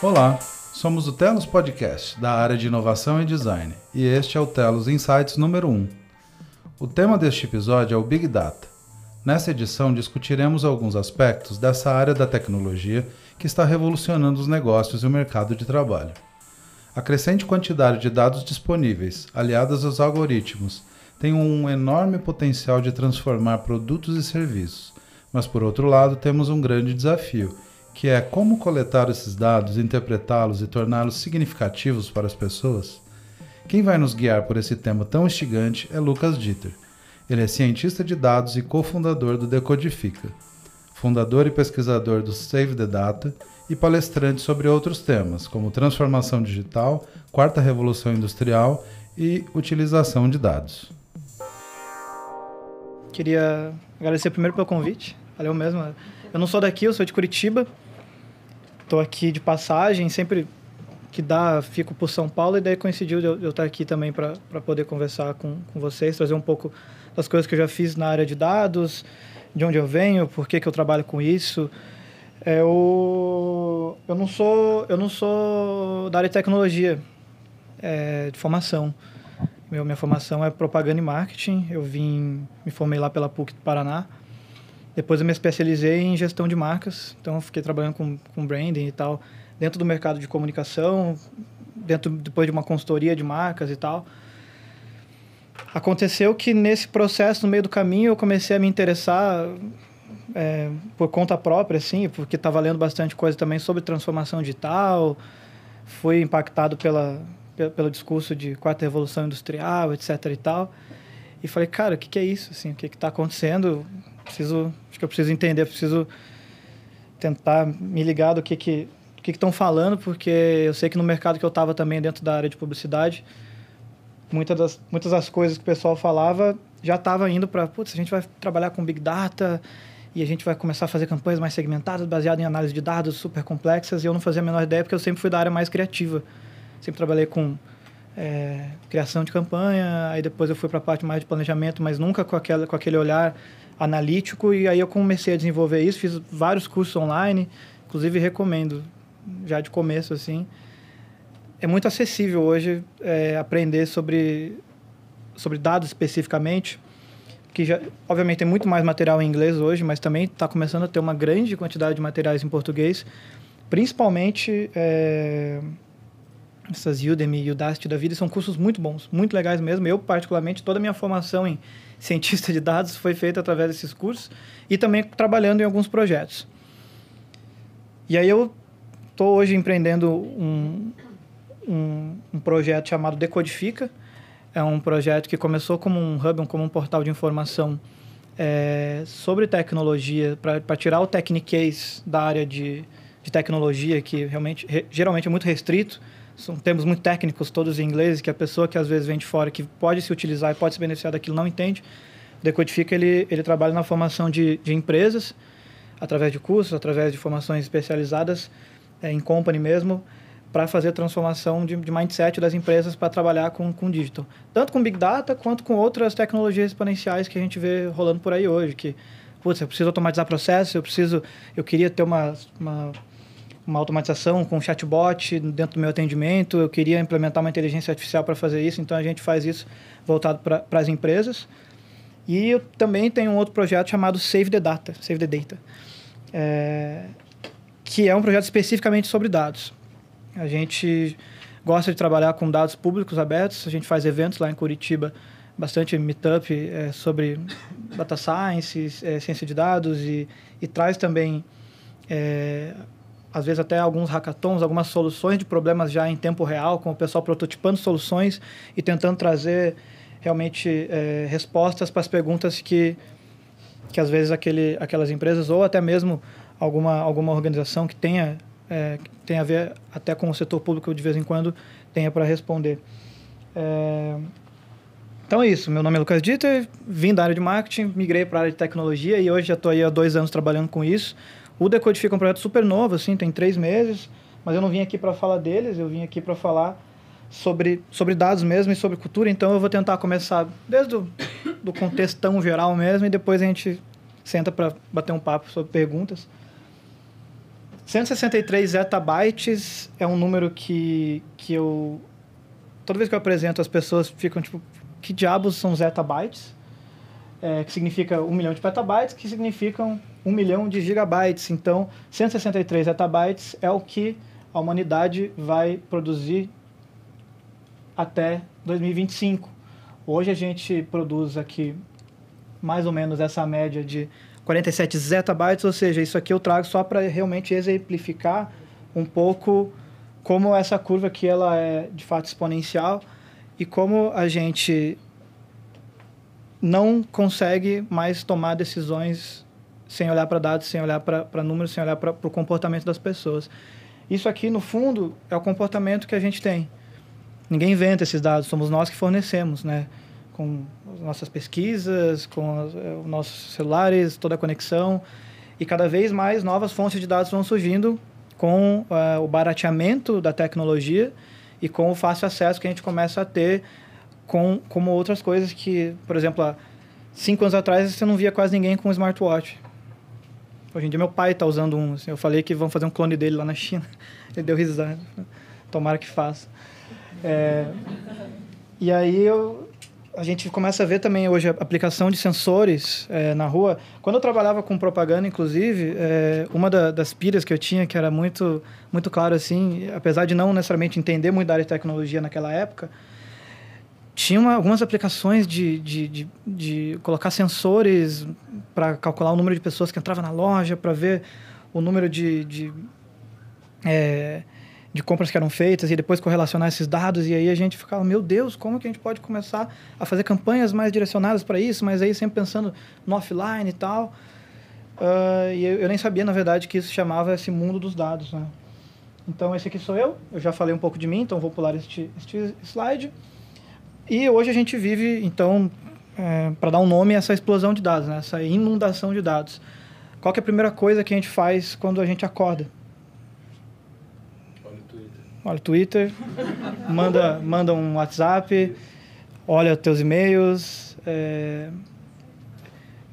Olá, somos o Telos Podcast, da área de inovação e design, e este é o Telos Insights número 1. O tema deste episódio é o Big Data. Nessa edição discutiremos alguns aspectos dessa área da tecnologia que está revolucionando os negócios e o mercado de trabalho. A crescente quantidade de dados disponíveis, aliadas aos algoritmos, tem um enorme potencial de transformar produtos e serviços, mas por outro lado temos um grande desafio que é como coletar esses dados, interpretá-los e torná-los significativos para as pessoas? Quem vai nos guiar por esse tema tão instigante é Lucas Dieter. Ele é cientista de dados e cofundador do Decodifica, fundador e pesquisador do Save the Data e palestrante sobre outros temas, como transformação digital, quarta revolução industrial e utilização de dados. Queria agradecer primeiro pelo convite. Valeu mesmo. Eu não sou daqui, eu sou de Curitiba, Estou aqui de passagem, sempre que dá, fico por São Paulo e daí coincidiu de eu, estar aqui também para poder conversar com, com vocês, trazer um pouco das coisas que eu já fiz na área de dados, de onde eu venho, por que, que eu trabalho com isso. É, eu, eu, não sou, eu não sou da área de tecnologia, é, de formação. Meu, minha formação é propaganda e marketing. Eu vim, me formei lá pela PUC do Paraná. Depois eu me especializei em gestão de marcas, então fiquei trabalhando com, com branding e tal, dentro do mercado de comunicação, dentro depois de uma consultoria de marcas e tal. Aconteceu que nesse processo, no meio do caminho, eu comecei a me interessar é, por conta própria, assim, porque estava lendo bastante coisa também sobre transformação digital, fui impactado pela, pelo discurso de quarta revolução industrial, etc e tal. E falei, cara, o que, que é isso? Assim, o que está acontecendo? Preciso, acho que eu preciso entender, preciso tentar me ligar do que que que estão falando, porque eu sei que no mercado que eu estava também dentro da área de publicidade, muitas das muitas das coisas que o pessoal falava já estava indo para, putz, a gente vai trabalhar com big data e a gente vai começar a fazer campanhas mais segmentadas, baseadas em análise de dados super complexas, e eu não fazia a menor ideia porque eu sempre fui da área mais criativa. Sempre trabalhei com é, criação de campanha, aí depois eu fui para a parte mais de planejamento, mas nunca com, aquela, com aquele olhar analítico e aí eu comecei a desenvolver isso, fiz vários cursos online, inclusive recomendo já de começo assim. É muito acessível hoje é, aprender sobre sobre dados especificamente, que já obviamente tem muito mais material em inglês hoje, mas também está começando a ter uma grande quantidade de materiais em português, principalmente é, essas Udemy e Udacity da vida são cursos muito bons, muito legais mesmo. Eu particularmente toda a minha formação em cientista de dados foi feito através desses cursos e também trabalhando em alguns projetos. E aí eu estou hoje empreendendo um, um, um, projeto chamado Decodifica. É um projeto que começou como um hub, como um portal de informação é, sobre tecnologia, para tirar o techniquez da área de, de tecnologia, que realmente, re, geralmente é muito restrito são termos muito técnicos, todos em inglês, que a pessoa que às vezes vem de fora, que pode se utilizar e pode se beneficiar daquilo, não entende. Decodifica, ele, ele trabalha na formação de, de empresas, através de cursos, através de formações especializadas, é, em company mesmo, para fazer transformação de, de mindset das empresas para trabalhar com, com digital. Tanto com Big Data, quanto com outras tecnologias exponenciais que a gente vê rolando por aí hoje, que, putz, eu preciso automatizar processos, eu preciso, eu queria ter uma, uma uma automatização com chatbot dentro do meu atendimento, eu queria implementar uma inteligência artificial para fazer isso, então a gente faz isso voltado para as empresas. E eu também tenho um outro projeto chamado Save the Data, Save the Data, é, que é um projeto especificamente sobre dados. A gente gosta de trabalhar com dados públicos abertos, a gente faz eventos lá em Curitiba, bastante meetup é, sobre data science, é, ciência de dados e, e traz também é, às vezes até alguns hackathons, algumas soluções de problemas já em tempo real, com o pessoal prototipando soluções e tentando trazer realmente é, respostas para as perguntas que, que às vezes aquele, aquelas empresas ou até mesmo alguma, alguma organização que tenha, é, que tenha a ver até com o setor público de vez em quando tenha para responder. É, então é isso, meu nome é Lucas Dieter, vim da área de marketing, migrei para a área de tecnologia e hoje já estou aí há dois anos trabalhando com isso. O Decodifica é um projeto super novo, assim, tem três meses, mas eu não vim aqui para falar deles, eu vim aqui para falar sobre, sobre dados mesmo e sobre cultura, então eu vou tentar começar desde o do contexto tão geral mesmo e depois a gente senta para bater um papo sobre perguntas. 163 zettabytes é um número que, que eu... Toda vez que eu apresento, as pessoas ficam tipo, que diabos são zettabytes? É, que significa um milhão de petabytes, que significam um milhão de gigabytes. Então, 163 zettabytes é o que a humanidade vai produzir até 2025. Hoje a gente produz aqui mais ou menos essa média de 47 zettabytes, ou seja, isso aqui eu trago só para realmente exemplificar um pouco como essa curva aqui ela é de fato exponencial e como a gente não consegue mais tomar decisões sem olhar para dados, sem olhar para números, sem olhar para o comportamento das pessoas. Isso aqui, no fundo, é o comportamento que a gente tem. Ninguém inventa esses dados, somos nós que fornecemos, né? Com as nossas pesquisas, com os, eh, nossos celulares, toda a conexão. E cada vez mais novas fontes de dados vão surgindo com uh, o barateamento da tecnologia e com o fácil acesso que a gente começa a ter com como outras coisas que, por exemplo, há cinco anos atrás você não via quase ninguém com um smartwatch. Hoje em dia meu pai está usando um. Assim, eu falei que vão fazer um clone dele lá na China. Ele deu risada. Tomara que faça. É, e aí eu, a gente começa a ver também hoje a aplicação de sensores é, na rua. Quando eu trabalhava com propaganda, inclusive, é, uma da, das piras que eu tinha, que era muito, muito claro assim, apesar de não necessariamente entender muito da área de tecnologia naquela época, tinha uma, algumas aplicações de, de, de, de colocar sensores para calcular o número de pessoas que entravam na loja, para ver o número de, de é, de compras que eram feitas e depois correlacionar esses dados e aí a gente ficava, meu Deus, como que a gente pode começar a fazer campanhas mais direcionadas para isso, mas aí sempre pensando no offline e tal. Uh, e eu, eu, nem sabia, na verdade, que isso chamava esse mundo dos dados, né? Então, esse aqui sou eu. Eu já falei um pouco de mim, então vou pular este, este slide. E hoje a gente vive, então, é, para dar um nome a essa explosão de dados, né? essa inundação de dados. Qual é a primeira coisa que a gente faz quando a gente acorda? olha o Twitter, manda, manda um WhatsApp, olha teus e-mails. É...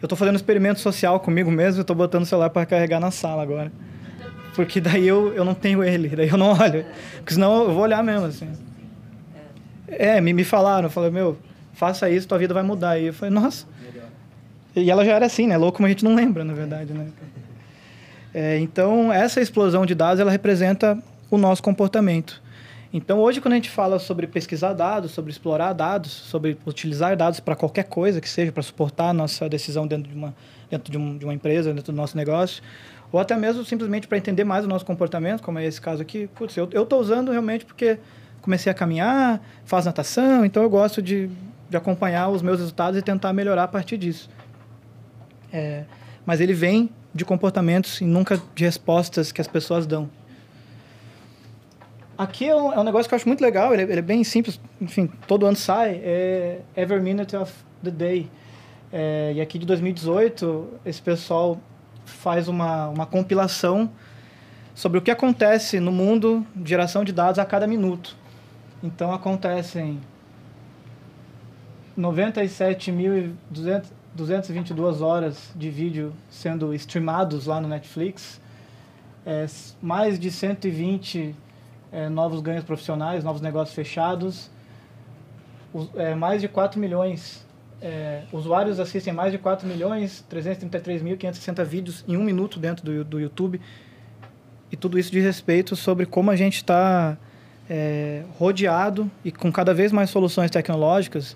Eu estou fazendo um experimento social comigo mesmo, estou botando o celular para carregar na sala agora. Porque daí eu, eu não tenho ele, daí eu não olho. Porque senão eu vou olhar mesmo, assim. É, me, me falaram, eu falei, meu, faça isso, tua vida vai mudar. E eu falei, nossa. E ela já era assim, né? Louco, mas a gente não lembra, na verdade, né? É, então, essa explosão de dados, ela representa o nosso comportamento. Então, hoje, quando a gente fala sobre pesquisar dados, sobre explorar dados, sobre utilizar dados para qualquer coisa que seja, para suportar a nossa decisão dentro de uma, dentro de, um, de uma empresa, dentro do nosso negócio, ou até mesmo simplesmente para entender mais o nosso comportamento, como é esse caso aqui, putz, eu estou usando realmente porque comecei a caminhar, faz natação, então eu gosto de, de acompanhar os meus resultados e tentar melhorar a partir disso. É, mas ele vem de comportamentos e nunca de respostas que as pessoas dão. Aqui é um, é um, negócio que eu acho muito legal, ele, ele, é bem simples, enfim, todo ano sai, é Every Minute of the Day. É, e aqui de 2018, esse pessoal faz uma, uma compilação sobre o que acontece no mundo de geração de dados a cada minuto. Então acontecem 97.222 horas de vídeo sendo streamados lá no Netflix, é, mais de 120 é, novos ganhos profissionais, novos negócios fechados. Os, é, mais de 4 milhões, é, usuários assistem mais de 4 milhões, 333.560 vídeos em um minuto dentro do, do YouTube. E tudo isso de respeito sobre como a gente está é, rodeado e com cada vez mais soluções tecnológicas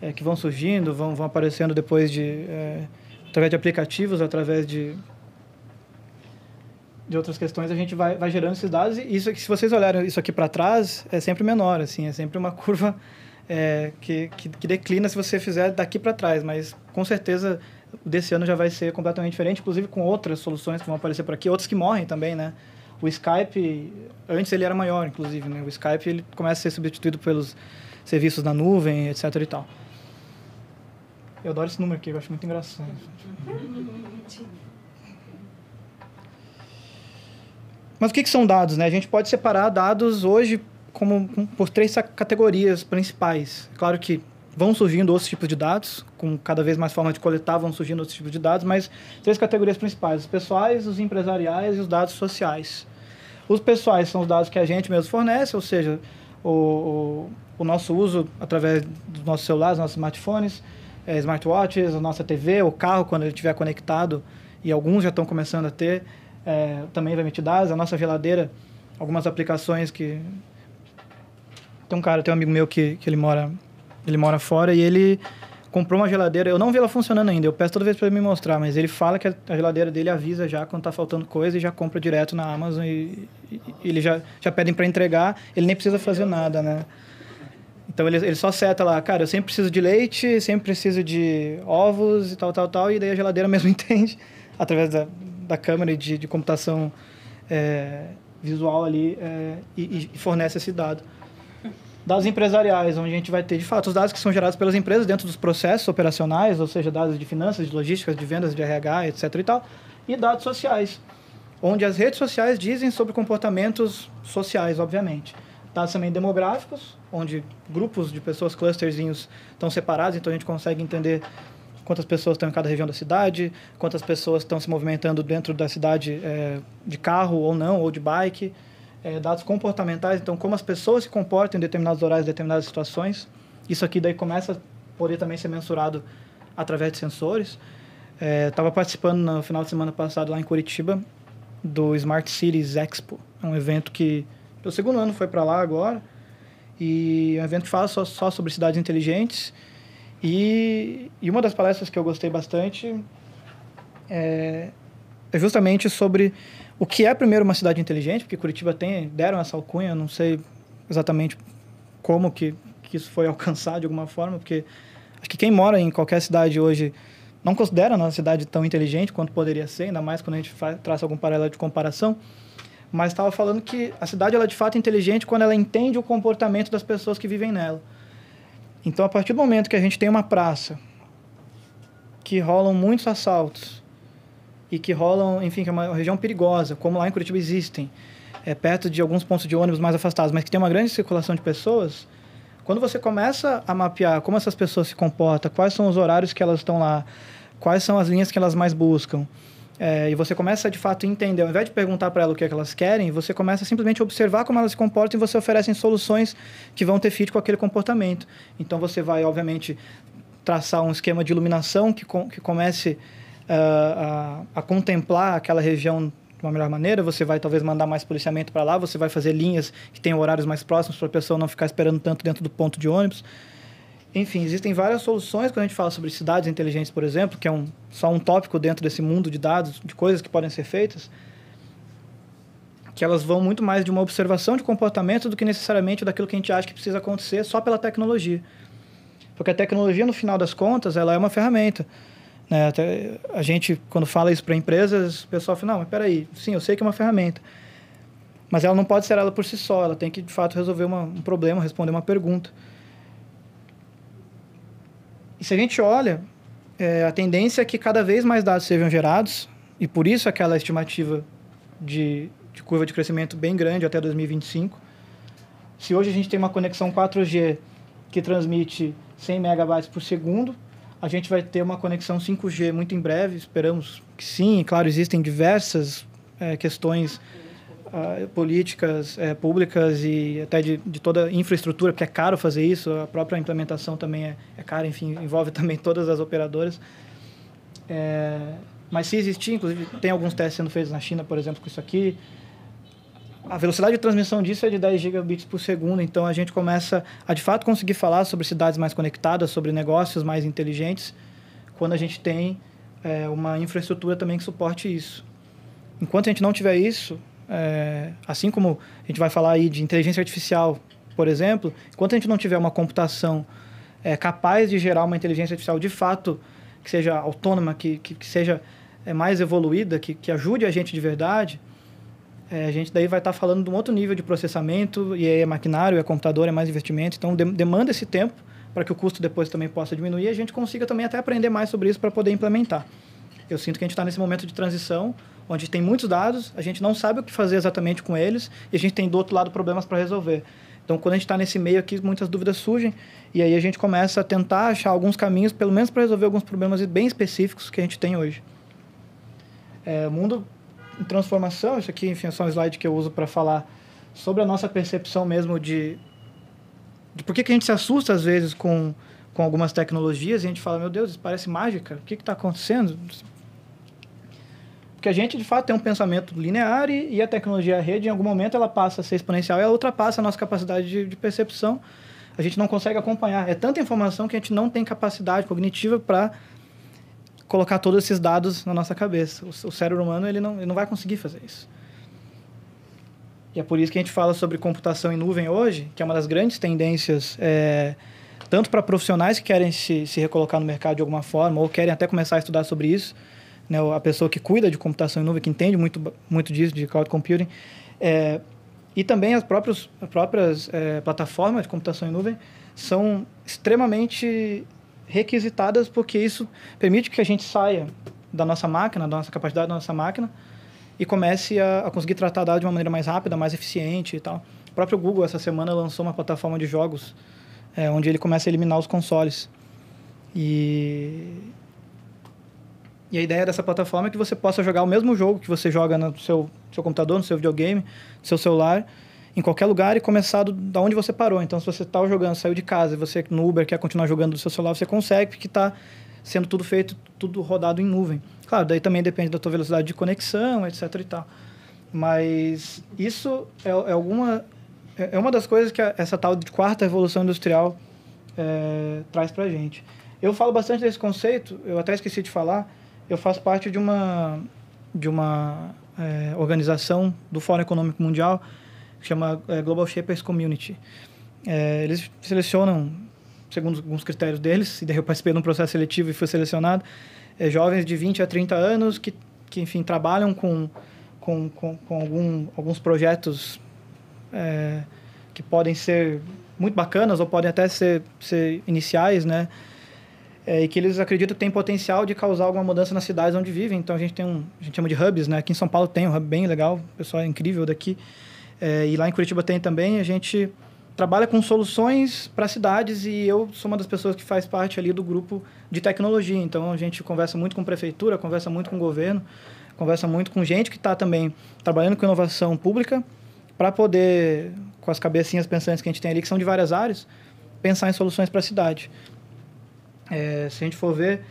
é, que vão surgindo, vão, vão aparecendo depois de... É, através de aplicativos, através de de outras questões, a gente vai, vai gerando esses dados. E isso, se vocês olharem isso aqui para trás, é sempre menor, assim, é sempre uma curva é, que, que, que, declina se você fizer daqui para trás. Mas, com certeza, desse ano já vai ser completamente diferente, inclusive com outras soluções que vão aparecer por aqui, outras que morrem também, né? O Skype, antes ele era maior, inclusive, né? O Skype, ele começa a ser substituído pelos serviços da nuvem, etc e tal. Eu adoro esse número aqui, eu acho muito engraçado. Mas o que, que são dados? Né? A gente pode separar dados hoje como por três categorias principais. Claro que vão surgindo outros tipos de dados, com cada vez mais formas de coletar, vão surgindo outros tipos de dados, mas três categorias principais: os pessoais, os empresariais e os dados sociais. Os pessoais são os dados que a gente mesmo fornece, ou seja, o, o, o nosso uso através dos nossos celulares, nossos smartphones, é, smartwatches, a nossa TV, o carro, quando ele estiver conectado, e alguns já estão começando a ter, é, também vai emitir dados, a nossa geladeira, algumas aplicações que... Tem um cara, tem um amigo meu que, que ele mora ele mora fora e ele comprou uma geladeira. Eu não vi ela funcionando ainda. Eu peço toda vez para ele me mostrar, mas ele fala que a geladeira dele avisa já quando tá faltando coisa e já compra direto na Amazon e, e, ele já já pedem para entregar. Ele nem precisa fazer nada, né? Então ele, ele só seta lá, cara, eu sempre preciso de leite, sempre preciso de ovos e tal, tal, tal, e daí a geladeira mesmo entende, através da, da câmera de, de computação é, visual ali, é, e, e fornece esse dado dados empresariais, onde a gente vai ter, de fato, os dados que são gerados pelas empresas dentro dos processos operacionais, ou seja, dados de finanças, de logística, de vendas, de RH, etc. e tal, e dados sociais, onde as redes sociais dizem sobre comportamentos sociais, obviamente. Dados também demográficos, onde grupos de pessoas, clusterzinhos, estão separados, então a gente consegue entender quantas pessoas estão em cada região da cidade, quantas pessoas estão se movimentando dentro da cidade é, de carro ou não, ou de bike é, dados comportamentais, então como as pessoas se comportam em determinados horários, em determinadas situações. Isso aqui daí começa a poder também ser mensurado através de sensores. Estava é, participando no final de semana passado lá em Curitiba do Smart Cities Expo, é um evento que pelo segundo ano foi para lá agora e é um evento que fala só, só sobre cidades inteligentes e, e uma das palestras que eu gostei bastante é, é justamente sobre o que é, primeiro, uma cidade inteligente, porque Curitiba tem, deram essa alcunha, não sei exatamente como que, que isso foi alcançado de alguma forma, porque acho que quem mora em qualquer cidade hoje não considera a nossa cidade tão inteligente quanto poderia ser, ainda mais quando a gente faz, traça algum paralelo de comparação. Mas estava falando que a cidade ela é de fato inteligente quando ela entende o comportamento das pessoas que vivem nela. Então, a partir do momento que a gente tem uma praça que rolam muitos assaltos, e que rolam, enfim, que é uma região perigosa, como lá em Curitiba existem, é, perto de alguns pontos de ônibus mais afastados, mas que tem uma grande circulação de pessoas, quando você começa a mapear como essas pessoas se comportam, quais são os horários que elas estão lá, quais são as linhas que elas mais buscam, é, e você começa de fato a entender, ao invés de perguntar para elas o que, é que elas querem, você começa simplesmente a observar como elas se comportam e você oferece soluções que vão ter fit com aquele comportamento. Então você vai, obviamente, traçar um esquema de iluminação que, com, que comece a, a, contemplar aquela região de uma melhor maneira, você vai talvez mandar mais policiamento para lá, você vai fazer linhas que tenham horários mais próximos para a pessoa não ficar esperando tanto dentro do ponto de ônibus. Enfim, existem várias soluções quando a gente fala sobre cidades inteligentes, por exemplo, que é um, só um tópico dentro desse mundo de dados, de coisas que podem ser feitas, que elas vão muito mais de uma observação de comportamento do que necessariamente daquilo que a gente acha que precisa acontecer só pela tecnologia. Porque a tecnologia, no final das contas, ela é uma ferramenta. Né? Até a gente, quando fala isso para empresas, o pessoal fala, não, mas peraí, sim, eu sei que é uma ferramenta. Mas ela não pode ser ela por si só, ela tem que, de fato, resolver uma, um problema, responder uma pergunta. E se a gente olha, é, a tendência é que cada vez mais dados sejam gerados, e por isso aquela estimativa de, de curva de crescimento bem grande até 2025. Se hoje a gente tem uma conexão 4G que transmite 100 megabytes por segundo, a gente vai ter uma conexão 5G muito em breve, esperamos que sim. Claro, existem diversas é, questões uh, políticas é, públicas e até de, de toda infraestrutura, porque é caro fazer isso, a própria implementação também é, é cara, enfim, envolve também todas as operadoras. É, mas se existir, inclusive, tem alguns testes sendo feitos na China, por exemplo, com isso aqui, a velocidade de transmissão disso é de 10 gigabits por segundo, então a gente começa a de fato conseguir falar sobre cidades mais conectadas, sobre negócios mais inteligentes, quando a gente tem é, uma infraestrutura também que suporte isso. Enquanto a gente não tiver isso, é, assim como a gente vai falar aí de inteligência artificial, por exemplo, enquanto a gente não tiver uma computação é, capaz de gerar uma inteligência artificial de fato que seja autônoma, que, que, que seja mais evoluída, que, que ajude a gente de verdade, é, a gente daí vai estar tá falando de um outro nível de processamento, e aí é maquinário, é computador, é mais investimento, então de, demanda esse tempo para que o custo depois também possa diminuir e a gente consiga também até aprender mais sobre isso para poder implementar. Eu sinto que a gente está nesse momento de transição, onde tem muitos dados, a gente não sabe o que fazer exatamente com eles, e a gente tem do outro lado problemas para resolver. Então, quando a gente está nesse meio aqui, muitas dúvidas surgem e aí a gente começa a tentar achar alguns caminhos, pelo menos para resolver alguns problemas bem específicos que a gente tem hoje. É, mundo em transformação, isso aqui, enfim, é só um slide que eu uso para falar sobre a nossa percepção mesmo de, de por que, que a gente se assusta às vezes com, com algumas tecnologias e a gente fala, meu Deus, isso parece mágica, o que está acontecendo? Porque a gente, de fato, tem um pensamento linear e, e, a tecnologia a rede, em algum momento, ela passa a ser exponencial e ela ultrapassa a nossa capacidade de, de percepção. A gente não consegue acompanhar. É tanta informação que a gente não tem capacidade cognitiva para colocar todos esses dados na nossa cabeça. O, o cérebro humano ele não, ele não vai conseguir fazer isso. E é por isso que a gente fala sobre computação em nuvem hoje, que é uma das grandes tendências, é, tanto para profissionais que querem se, se recolocar no mercado de alguma forma, ou querem até começar a estudar sobre isso, né, a pessoa que cuida de computação em nuvem, que entende muito, muito disso, de cloud computing, é, e também as próprias, as próprias é, plataformas de computação em nuvem são extremamente requisitadas porque isso permite que a gente saia da nossa máquina, da nossa capacidade da nossa máquina e comece a, a conseguir tratar dados de uma maneira mais rápida, mais eficiente e tal. O próprio Google, essa semana, lançou uma plataforma de jogos é, onde ele começa a eliminar os consoles. E, e a ideia dessa plataforma é que você possa jogar o mesmo jogo que você joga no seu, seu computador, no seu videogame, no seu celular, em qualquer lugar e começar do, da onde você parou. Então, se você está jogando, saiu de casa e você no Uber quer continuar jogando do seu celular, você consegue, porque está sendo tudo feito, tudo rodado em nuvem. Claro, daí também depende da tua velocidade de conexão, etc e tal. Mas isso é, é alguma é, é uma das coisas que a, essa tal de quarta revolução industrial é, traz para gente. Eu falo bastante desse conceito, eu até esqueci de falar, eu faço parte de uma, de uma é, organização do Fórum Econômico Mundial chama é, Global Shapers Community. É, eles selecionam, segundo alguns critérios deles, e daí eu participei de um processo seletivo e fui selecionado, é, jovens de 20 a 30 anos que, que enfim, trabalham com, com, com, com algum, alguns projetos é, que podem ser muito bacanas ou podem até ser, ser iniciais, né? é, e que eles acreditam que tem potencial de causar alguma mudança nas cidades onde vivem. Então a gente tem um, a gente chama de hubs, né? Aqui em São Paulo tem um hub bem legal, o pessoal é incrível daqui. É, e lá em Curitiba tem também. A gente trabalha com soluções para cidades e eu sou uma das pessoas que faz parte ali do grupo de tecnologia. Então a gente conversa muito com prefeitura, conversa muito com governo, conversa muito com gente que está também trabalhando com inovação pública para poder, com as cabecinhas pensantes que a gente tem ali, que são de várias áreas, pensar em soluções para a cidade é, se a gente for ver,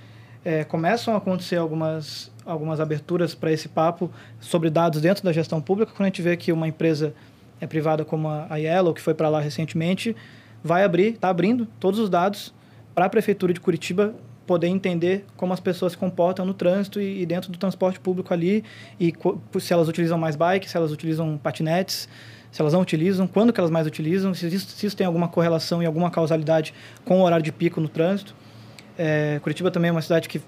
é, começam a acontecer algumas, algumas aberturas para esse papo sobre dados dentro da gestão pública, quando a gente vê que uma empresa é privada como a Yellow, que foi para lá recentemente, vai abrir, está abrindo todos os dados para a Prefeitura de Curitiba poder entender como as pessoas se comportam no trânsito e, e dentro do transporte público ali, e se elas utilizam mais bike, se elas utilizam patinetes, se elas não utilizam, quando que elas mais utilizam, se isso, se isso tem alguma correlação e alguma causalidade com o horário de pico no trânsito. É, Curitiba também é uma cidade que,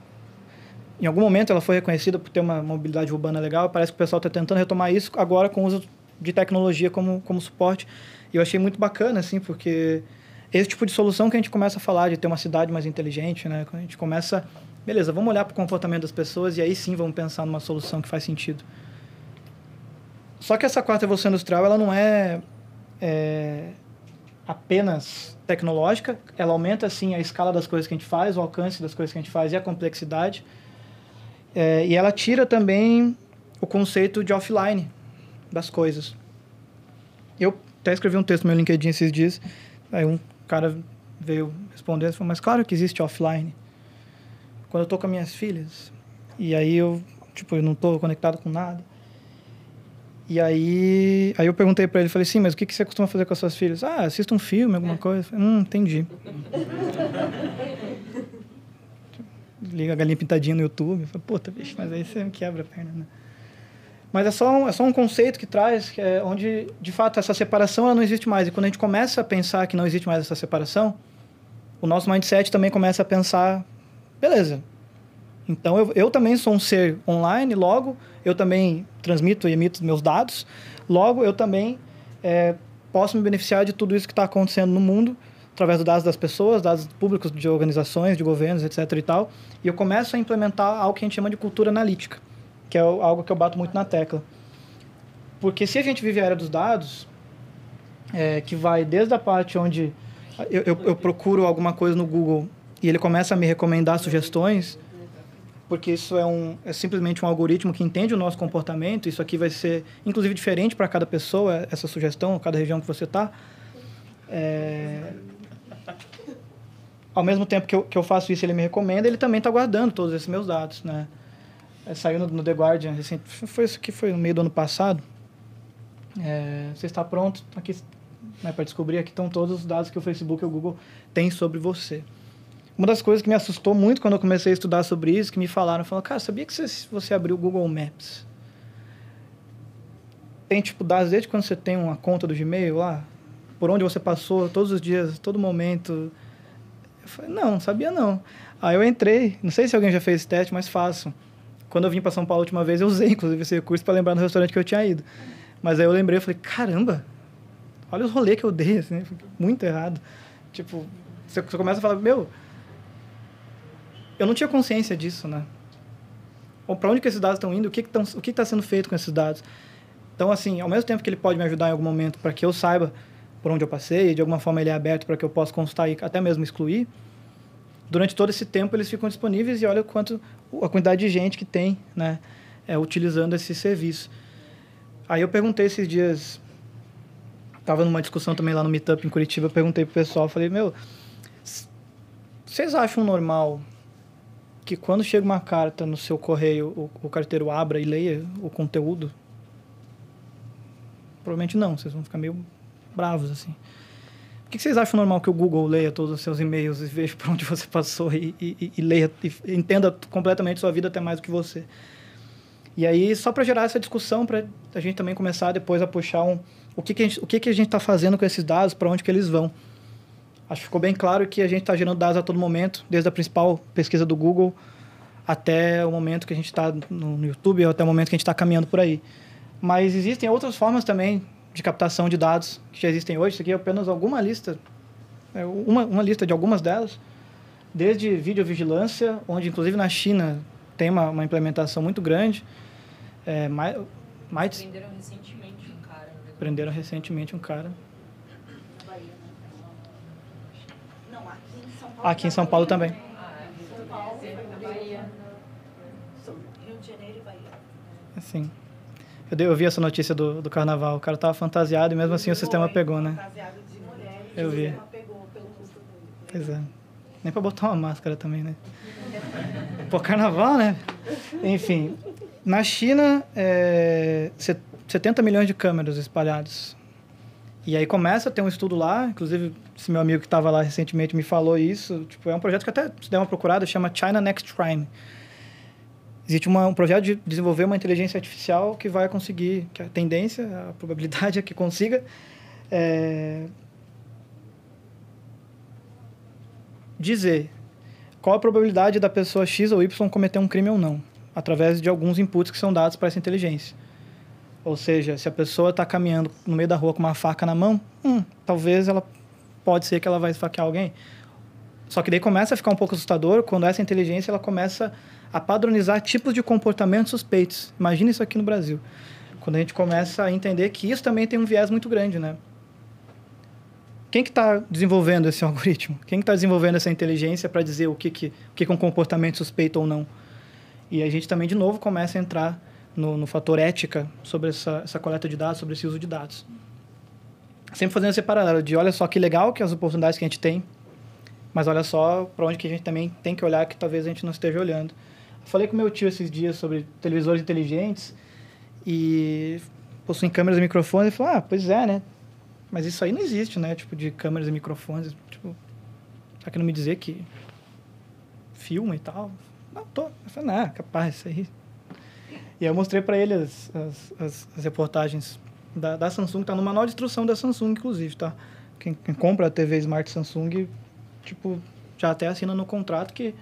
em algum momento, ela foi reconhecida por ter uma mobilidade urbana legal. Parece que o pessoal está tentando retomar isso agora com o uso de tecnologia como, como suporte. E eu achei muito bacana, assim, porque esse tipo de solução que a gente começa a falar de ter uma cidade mais inteligente, né? Quando a gente começa, beleza, vamos olhar para o comportamento das pessoas e aí sim vamos pensar numa solução que faz sentido. Só que essa quarta evolução industrial, ela não é, é apenas tecnológica, ela aumenta assim a escala das coisas que a gente faz, o alcance das coisas que a gente faz e a complexidade. É, e ela tira também o conceito de offline das coisas. Eu até escrevi um texto no meu LinkedIn esses dias, aí um cara veio responder e falou, mas claro que existe offline. Quando eu estou com as minhas filhas, e aí eu, tipo, eu não estou conectado com nada, e aí, aí eu perguntei para ele, falei, sim, mas o que, que você costuma fazer com as suas filhas? Ah, assista um filme, alguma coisa. Falei, hum, entendi. Liga a galinha pintadinha no YouTube. Falei, puta, bicho, mas aí você me quebra a perna, né? Mas é só, um, é só um conceito que traz, que é onde, de fato, essa separação ela não existe mais. E quando a gente começa a pensar que não existe mais essa separação, o nosso mindset também começa a pensar, beleza, então, eu, eu também sou um ser online, logo, eu também transmito e emito meus dados, logo, eu também é, posso me beneficiar de tudo isso que está acontecendo no mundo, através dos dados das pessoas, dados públicos de organizações, de governos, etc. e tal. E eu começo a implementar algo que a gente chama de cultura analítica, que é algo que eu bato muito na tecla. Porque se a gente vive a era dos dados, é, que vai desde a parte onde eu, eu, eu procuro alguma coisa no Google e ele começa a me recomendar sugestões, porque isso é, um, é simplesmente um algoritmo que entende o nosso comportamento. Isso aqui vai ser, inclusive, diferente para cada pessoa, essa sugestão, cada região que você está. É... Ao mesmo tempo que eu, que eu faço isso ele me recomenda, ele também está guardando todos esses meus dados. Né? É, saiu no, no, The Guardian, recente, foi isso que foi no meio do ano passado. É, você está pronto? Aqui né, para descobrir aqui estão todos os dados que o Facebook e o Google têm sobre você. Uma das coisas que me assustou muito quando eu comecei a estudar sobre isso, que me falaram, falaram, cara, sabia que se você abrir o Google Maps, tem tipo dados desde quando você tem uma conta do Gmail lá, por onde você passou todos os dias, todo momento. Eu falei, não, sabia não. Aí eu entrei, não sei se alguém já fez esse teste, mas faço. Quando eu vim para São Paulo a última vez, eu usei inclusive esse recurso para lembrar do restaurante que eu tinha ido. Mas aí eu lembrei, eu falei, caramba, olha os rolês que eu dei, assim, muito errado. Tipo, você, começa a falar, meu, eu não tinha consciência disso, né? Para onde que esses dados estão indo? O que está sendo feito com esses dados? Então, assim, ao mesmo tempo que ele pode me ajudar em algum momento para que eu saiba por onde eu passei, de alguma forma ele é aberto para que eu possa consultar e até mesmo excluir, durante todo esse tempo eles ficam disponíveis e olha quanto a quantidade de gente que tem, né, é, utilizando esse serviço. Aí eu perguntei esses dias Tava numa discussão também lá no Meetup em Curitiba, perguntei pro pessoal, falei, meu, vocês acham normal que quando chega uma carta no seu correio, o, o carteiro abra e leia o conteúdo? Provavelmente não, vocês vão ficar meio bravos, assim. Por que vocês acham normal que o Google leia todos os seus e-mails e veja por onde você passou e, e, e leia, e entenda completamente sua vida até mais do que você? E aí, só para gerar essa discussão, para a gente também começar depois a puxar um, o o que, que a gente está fazendo com esses dados, para onde que eles vão. Acho que ficou bem claro que a gente está gerando dados a todo momento, desde a principal pesquisa do Google até o momento que a gente está no, no YouTube, até o momento que a gente está caminhando por aí. Mas existem outras formas também de captação de dados que já existem hoje. Isso aqui é apenas alguma lista, é uma, uma lista de algumas delas, desde videovigilância, onde inclusive na China tem uma, uma implementação muito grande. É, mais, mais... Prenderam recentemente um cara. Prenderam recentemente um cara. Aqui em São Paulo também. São Paulo, Bahia. Rio de Janeiro e Bahia. Assim. Eu, eu vi essa notícia do, do carnaval. O cara tava fantasiado e mesmo assim o sistema pegou, né? Fantasiado de mulher. Eu vi. Pois é. Nem pra botar uma máscara também, né? Pô, carnaval, né? Enfim. Na China, é, 70 milhões de câmeras espalhadas. E aí começa a ter um estudo lá, inclusive esse meu amigo que estava lá recentemente me falou isso. Tipo, é um projeto que até se der uma procurada, chama China Next Crime. Existe uma, um projeto de desenvolver uma inteligência artificial que vai conseguir, que a tendência, a probabilidade é que consiga é, dizer qual a probabilidade da pessoa X ou Y cometer um crime ou não, através de alguns inputs que são dados para essa inteligência. Ou seja, se a pessoa está caminhando no meio da rua com uma faca na mão, hum, talvez ela pode ser que ela vai esfaquear alguém. Só que daí começa a ficar um pouco assustador quando essa inteligência ela começa a padronizar tipos de comportamentos suspeitos. Imagina isso aqui no Brasil. Quando a gente começa a entender que isso também tem um viés muito grande, né? Quem que está desenvolvendo esse algoritmo? Quem está desenvolvendo essa inteligência para dizer o que, que, o que, que é um comportamento suspeito ou não? E a gente também, de novo, começa a entrar no, no fator ética sobre essa, essa coleta de dados, sobre esse uso de dados. Sempre fazendo esse paralelo de olha só que legal que as oportunidades que a gente tem, mas olha só para onde que a gente também tem que olhar que talvez a gente não esteja olhando. Falei com meu tio esses dias sobre televisores inteligentes e possuem câmeras e microfones. Ele falou, ah, pois é, né? Mas isso aí não existe, né? Tipo, de câmeras e microfones. Tipo, tá querendo me dizer que filma e tal? Não, tô. Eu falei, não, capaz, isso aí e eu mostrei para ele as, as, as, as, reportagens da, da Samsung, tá no manual de instrução da Samsung, inclusive, tá? Quem, quem, compra a TV Smart Samsung, tipo, já até assina no contrato que,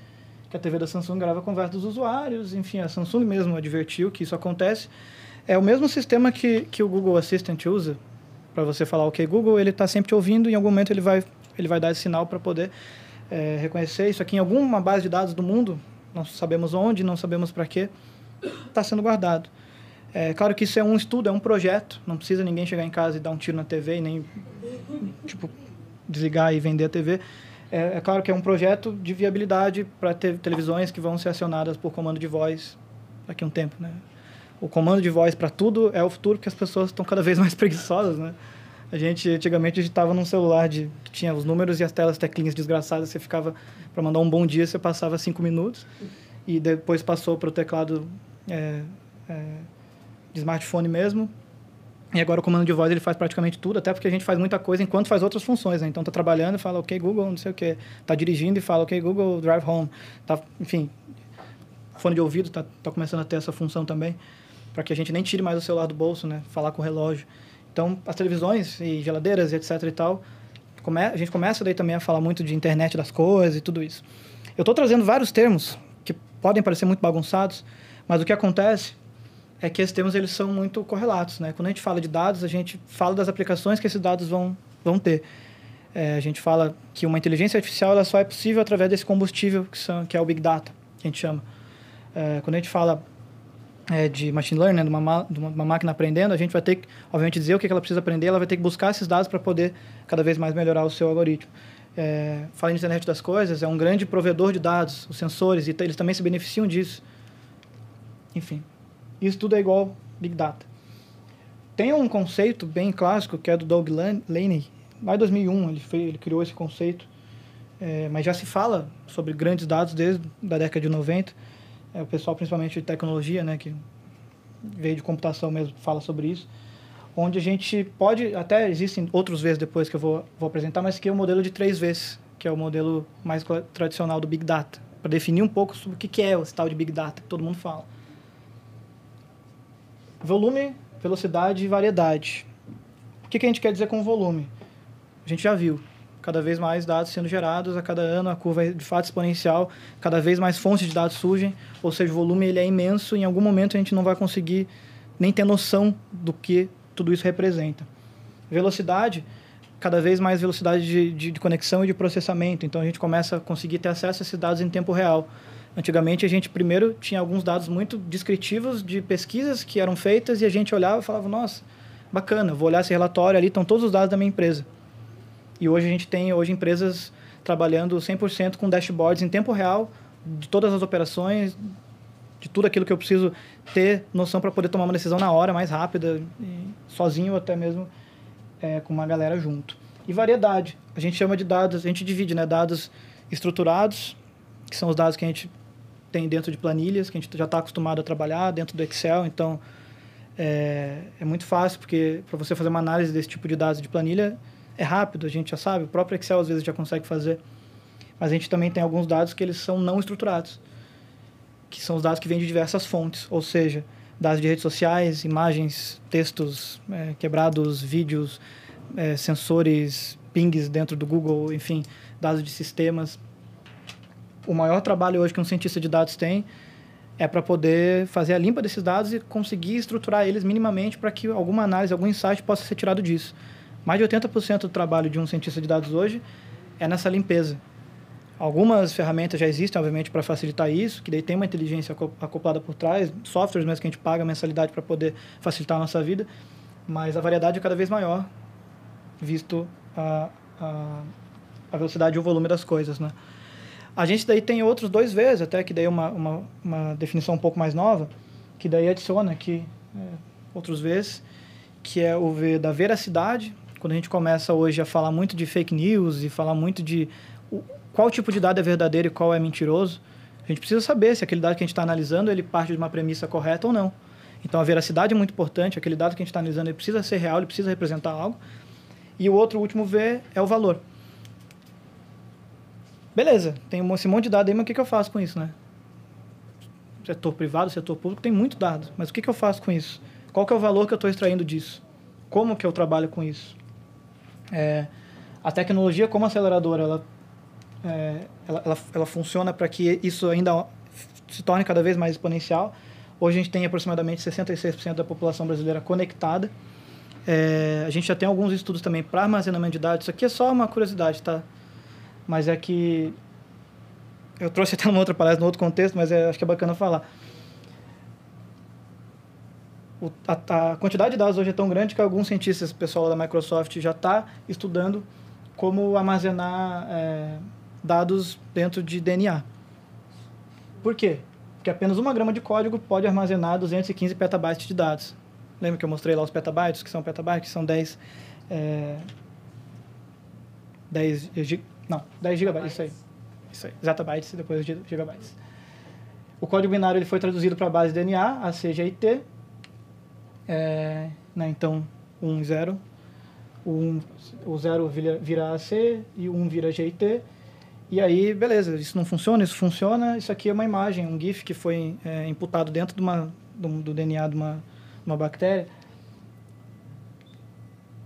que a TV da Samsung grava a conversa dos usuários, enfim, a Samsung mesmo advertiu que isso acontece. É o mesmo sistema que, que o Google Assistant usa para você falar, ok, Google, ele está sempre te ouvindo e em algum momento ele vai, ele vai dar esse sinal para poder é, reconhecer isso aqui em alguma base de dados do mundo, não sabemos onde, não sabemos para quê, está sendo guardado. É claro que isso é um estudo, é um projeto. Não precisa ninguém chegar em casa e dar um tiro na TV e nem tipo desligar e vender a TV. É, é claro que é um projeto de viabilidade para ter televisões que vão ser acionadas por comando de voz daqui a um tempo, né? O comando de voz para tudo é o futuro, porque as pessoas estão cada vez mais preguiçosas, né? A gente antigamente digitava num celular de que tinha os números e as telas teclinhas desgraçadas, você ficava para mandar um bom dia, você passava cinco minutos e depois passou para o teclado é, é, de smartphone mesmo. E agora o comando de voz ele faz praticamente tudo, até porque a gente faz muita coisa enquanto faz outras funções, né? Então tá trabalhando e fala OK Google, não sei o quê. Tá dirigindo e fala OK Google Drive Home. Tá, enfim, fone de ouvido tá, tá começando a ter essa função também, para que a gente nem tire mais o celular do bolso, né? Falar com o relógio. Então, as televisões e geladeiras e etc e tal, come, a gente começa daí também a falar muito de internet das coisas e tudo isso. Eu estou trazendo vários termos que podem parecer muito bagunçados, mas o que acontece é que esses termos eles são muito correlatos, né? Quando a gente fala de dados, a gente fala das aplicações que esses dados vão, vão ter. É, a gente fala que uma inteligência artificial ela só é possível através desse combustível que, são, que é o Big Data, que a gente chama. É, quando a gente fala é, de machine learning, né, de, uma, de uma máquina aprendendo, a gente vai ter que, obviamente, dizer o que ela precisa aprender, ela vai ter que buscar esses dados para poder cada vez mais melhorar o seu algoritmo. É, falando de internet das coisas, é um grande provedor de dados, os sensores, e eles também se beneficiam disso. Enfim, isso tudo é igual Big Data. Tem um conceito bem clássico que é do Doug Laney, lá em 2001 ele, fez, ele criou esse conceito, é, mas já se fala sobre grandes dados desde a década de 90, é, o pessoal principalmente de tecnologia, né, que veio de computação mesmo, fala sobre isso, onde a gente pode, até existem outros vezes depois que eu vou, vou apresentar, mas que é o modelo de três vezes, que é o modelo mais tradicional do Big Data, para definir um pouco sobre o que é o tal de Big Data, que todo mundo fala. Volume, velocidade e variedade. O que, que a gente quer dizer com volume? A gente já viu cada vez mais dados sendo gerados a cada ano, a curva é de fato exponencial, cada vez mais fontes de dados surgem, ou seja, o volume ele é imenso, em algum momento a gente não vai conseguir nem ter noção do que tudo isso representa. Velocidade, cada vez mais velocidade de, de, de conexão e de processamento, então a gente começa a conseguir ter acesso a esses dados em tempo real. Antigamente a gente primeiro tinha alguns dados muito descritivos de pesquisas que eram feitas e a gente olhava e falava, nossa, bacana, vou olhar esse relatório ali, estão todos os dados da minha empresa e hoje a gente tem hoje empresas trabalhando 100% com dashboards em tempo real de todas as operações, de tudo aquilo que eu preciso ter noção para poder tomar uma decisão na hora, mais rápida, sozinho até mesmo é, com uma galera junto. E variedade. A gente chama de dados, a gente divide, né? Dados estruturados, que são os dados que a gente tem dentro de planilhas, que a gente já está acostumado a trabalhar dentro do Excel. Então, é, é muito fácil, porque para você fazer uma análise desse tipo de dados de planilha, é rápido, a gente já sabe, o próprio Excel às vezes já consegue fazer. Mas a gente também tem alguns dados que eles são não estruturados, que são os dados que vêm de diversas fontes, ou seja, dados de redes sociais, imagens, textos é, quebrados, vídeos, é, sensores, pings dentro do Google, enfim, dados de sistemas. O maior trabalho hoje que um cientista de dados tem é para poder fazer a limpa desses dados e conseguir estruturar eles minimamente para que alguma análise, algum insight possa ser tirado disso. Mais de 80% do trabalho de um cientista de dados hoje é nessa limpeza. Algumas ferramentas já existem, obviamente, para facilitar isso, que daí tem uma inteligência acoplada por trás, softwares mesmo que a gente paga mensalidade para poder facilitar a nossa vida, mas a variedade é cada vez maior, visto a, a, a velocidade e o volume das coisas, né? A gente daí tem outros dois vezes, até que daí uma, uma, uma definição um pouco mais nova, que daí adiciona aqui é, outros vezes, que é o V da veracidade, quando a gente começa hoje a falar muito de fake news e falar muito de qual tipo de dado é verdadeiro e qual é mentiroso, a gente precisa saber se aquele dado que a gente está analisando ele parte de uma premissa correta ou não. Então a veracidade é muito importante, aquele dado que a gente está analisando ele precisa ser real, ele precisa representar algo. E o outro, o último V, é o valor. Beleza, tem esse monte de dado aí, mas o que, que eu faço com isso, né? Setor privado, setor público, tem muito dado. Mas o que, que eu faço com isso? Qual que é o valor que eu estou extraindo disso? Como que eu trabalho com isso? É, a tecnologia como aceleradora, ela, é, ela, ela, ela, funciona para que isso ainda se torne cada vez mais exponencial. Hoje a gente tem aproximadamente 66% da população brasileira conectada. É, a gente já tem alguns estudos também para armazenamento de dados. Isso aqui é só uma curiosidade, tá? Mas é que eu trouxe até numa outra palestra, num outro contexto, mas é, acho que é bacana falar. o- a, a quantidade de dados hoje é tão grande que alguns cientistas, pessoal da Microsoft, já está estudando como armazenar é, dados dentro de DNA. Por quê? Porque apenas uma grama de código pode armazenar 215 petabytes de dados. Lembra que eu mostrei lá os petabytes, que são petabytes, que são 10... É, 10 gi- não, 10 gigabytes, isso aí. Isso aí, exabytes e depois gi- gigabytes. O código binário ele foi traduzido para a base DNA, a CGIT. É, né, então, 1, 0. O, um, o 0 vira, vira AC e o 1 vira GIT. E aí, beleza, isso não funciona, isso funciona. Isso aqui é uma imagem, um GIF que foi é, imputado dentro de uma, do, do DNA de uma, uma bactéria.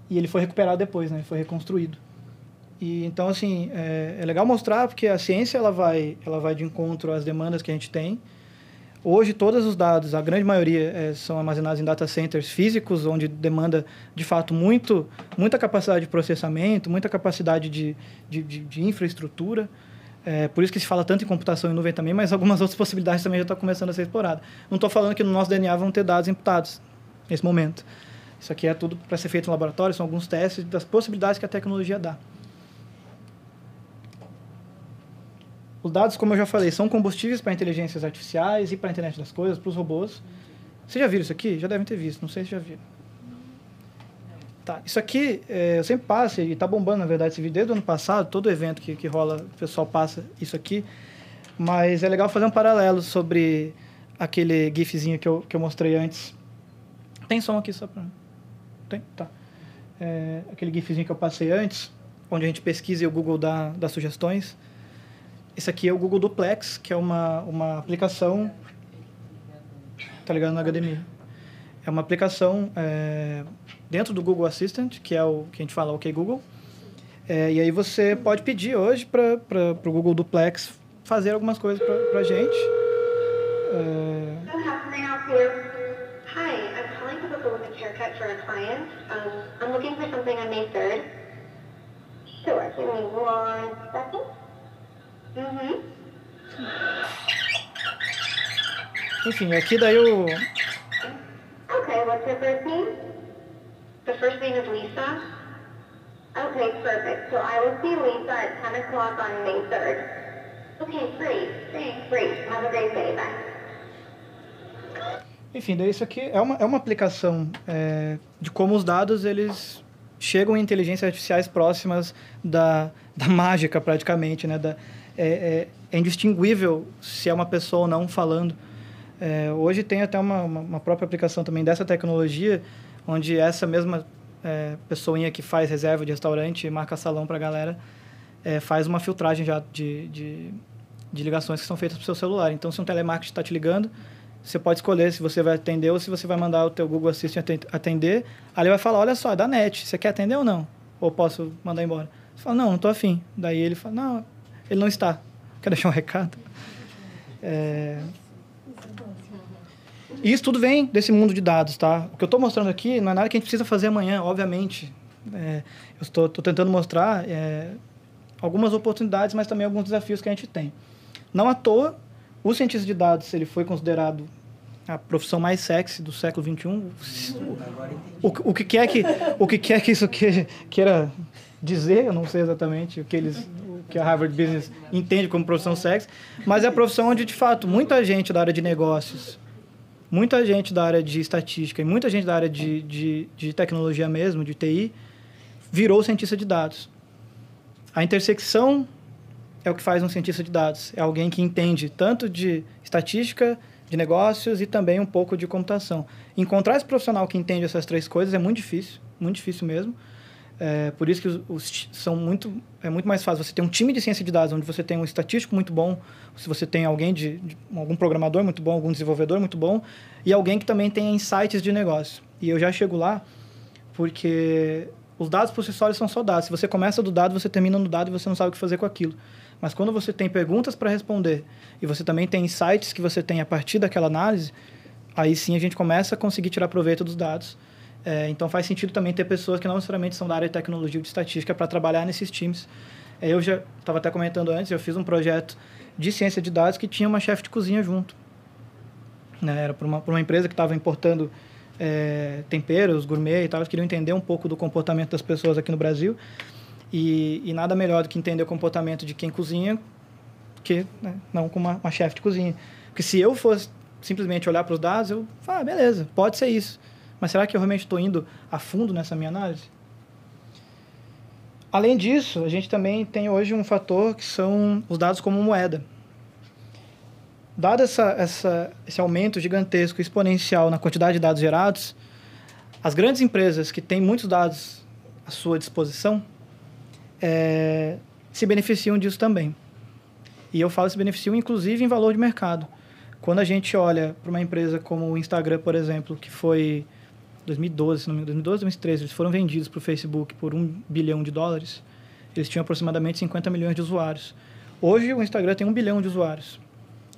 E ele foi recuperado depois, né? Foi reconstruído. E então assim é, é legal mostrar porque a ciência ela vai ela vai de encontro às demandas que a gente tem. Hoje todos os dados, a grande maioria é, são armazenados em data centers físicos, onde demanda de fato muito muita capacidade de processamento, muita capacidade de, de, de, de infraestrutura. É, por isso que se fala tanto em computação em nuvem também, mas algumas outras possibilidades também já estão começando a ser exploradas. Não estou falando que no nosso DNA vão ter dados imputados nesse momento. Isso aqui é tudo para ser feito no laboratório, são alguns testes das possibilidades que a tecnologia dá. Os dados, como eu já falei, são combustíveis para inteligências artificiais e para a internet das coisas, para os robôs. Vocês já viram isso aqui? Já devem ter visto, não sei se já viram. Tá, isso aqui, é, eu sempre passo, e está bombando, na verdade, esse vídeo desde o ano passado, todo evento que, que rola, o pessoal passa isso aqui. Mas é legal fazer um paralelo sobre aquele gifzinho que eu, que eu mostrei antes. Tem som aqui só para... Tem? Tá. É, aquele gifzinho que eu passei antes, onde a gente pesquisa e o Google dá, dá sugestões. Esse aqui é o Google Duplex, que é uma, uma aplicação. Tá ligado no HDMI. É uma aplicação é, dentro do Google Assistant, que é o que a gente fala, OK Google. É, e aí você pode pedir hoje para o Google Duplex fazer algumas coisas para a gente. É, So how can I help you? Hi, I'm calling to book a women's haircut for a client. I'm looking for something on May 3rd. Sure, give me one second. Mm-hmm. enfim, aqui daí o, Okay, what's your first name? The first name is Lisa? Okay, perfect. So I will see Lisa at 10 o'clock on May 3rd. Okay, great. Thanks. Great. Have a great day. Bye. Enfim, daí isso aqui é uma, é uma aplicação é, de como os dados eles chegam em inteligências artificiais próximas da, da mágica, praticamente. Né? Da, é, é, é indistinguível se é uma pessoa ou não falando. É, hoje tem até uma, uma, uma própria aplicação também dessa tecnologia, onde essa mesma é, pessoinha que faz reserva de restaurante e marca salão para a galera é, faz uma filtragem já de, de, de ligações que são feitas para o seu celular. Então, se um telemarketing está te ligando, você pode escolher se você vai atender ou se você vai mandar o teu Google Assistant aten- atender. Ele vai falar, olha só, é da NET, você quer atender ou não? Ou posso mandar embora? Você fala, não, não estou afim. Daí ele fala, não, ele não está. Quer deixar um recado? É... E isso tudo vem desse mundo de dados, tá? O que eu estou mostrando aqui não é nada que a gente precisa fazer amanhã, obviamente. É, eu estou, tentando mostrar é, algumas oportunidades, mas também alguns desafios que a gente tem. Não à toa, o cientista de dados ele foi considerado a profissão mais sexy do século XXI. O, o que quer que o que quer que isso que, queira dizer, eu não sei exatamente o que eles o que a Harvard Business entende como profissão sexy, mas é a profissão onde de fato muita gente da área de negócios, muita gente da área de estatística e muita gente da área de, de, de tecnologia mesmo, de TI, virou cientista de dados. A intersecção é o que faz um cientista de dados. É alguém que entende tanto de estatística, de negócios e também um pouco de computação. Encontrar esse profissional que entende essas três coisas é muito difícil, muito difícil mesmo. É, por isso que os, os, são muito é muito mais fácil você ter um time de ciência de dados onde você tem um estatístico muito bom, se você tem alguém de, de algum programador muito bom, algum desenvolvedor muito bom e alguém que também tem insights de negócio. E eu já chego lá porque os dados por si só são só dados. Se você começa do dado, você termina no dado e você não sabe o que fazer com aquilo. Mas quando você tem perguntas para responder e você também tem insights que você tem a partir daquela análise, aí sim a gente começa a conseguir tirar proveito dos dados. É, então faz sentido também ter pessoas que não necessariamente são da área de tecnologia ou de estatística para trabalhar nesses times. É, eu já estava até comentando antes, eu fiz um projeto de ciência de dados que tinha uma chefe de cozinha junto. Né? Era para uma, uma empresa que estava importando é, temperos, gourmet e tal. Eles queriam entender um pouco do comportamento das pessoas aqui no Brasil. E, e nada melhor do que entender o comportamento de quem cozinha que né, não com uma, uma chefe de cozinha. Porque se eu fosse simplesmente olhar para os dados, eu falo, ah, beleza, pode ser isso. Mas será que eu realmente estou indo a fundo nessa minha análise? Além disso, a gente também tem hoje um fator que são os dados como moeda. Dado essa, essa, esse aumento gigantesco, exponencial na quantidade de dados gerados, as grandes empresas que têm muitos dados à sua disposição é, se beneficiam disso também. E eu falo se beneficiam, inclusive, em valor de mercado. Quando a gente olha para uma empresa como o Instagram, por exemplo, que foi 2012, se não me engano, 2012, 2013, eles foram vendidos para o Facebook por um bilhão de dólares. Eles tinham aproximadamente 50 milhões de usuários. Hoje, o Instagram tem um bilhão de usuários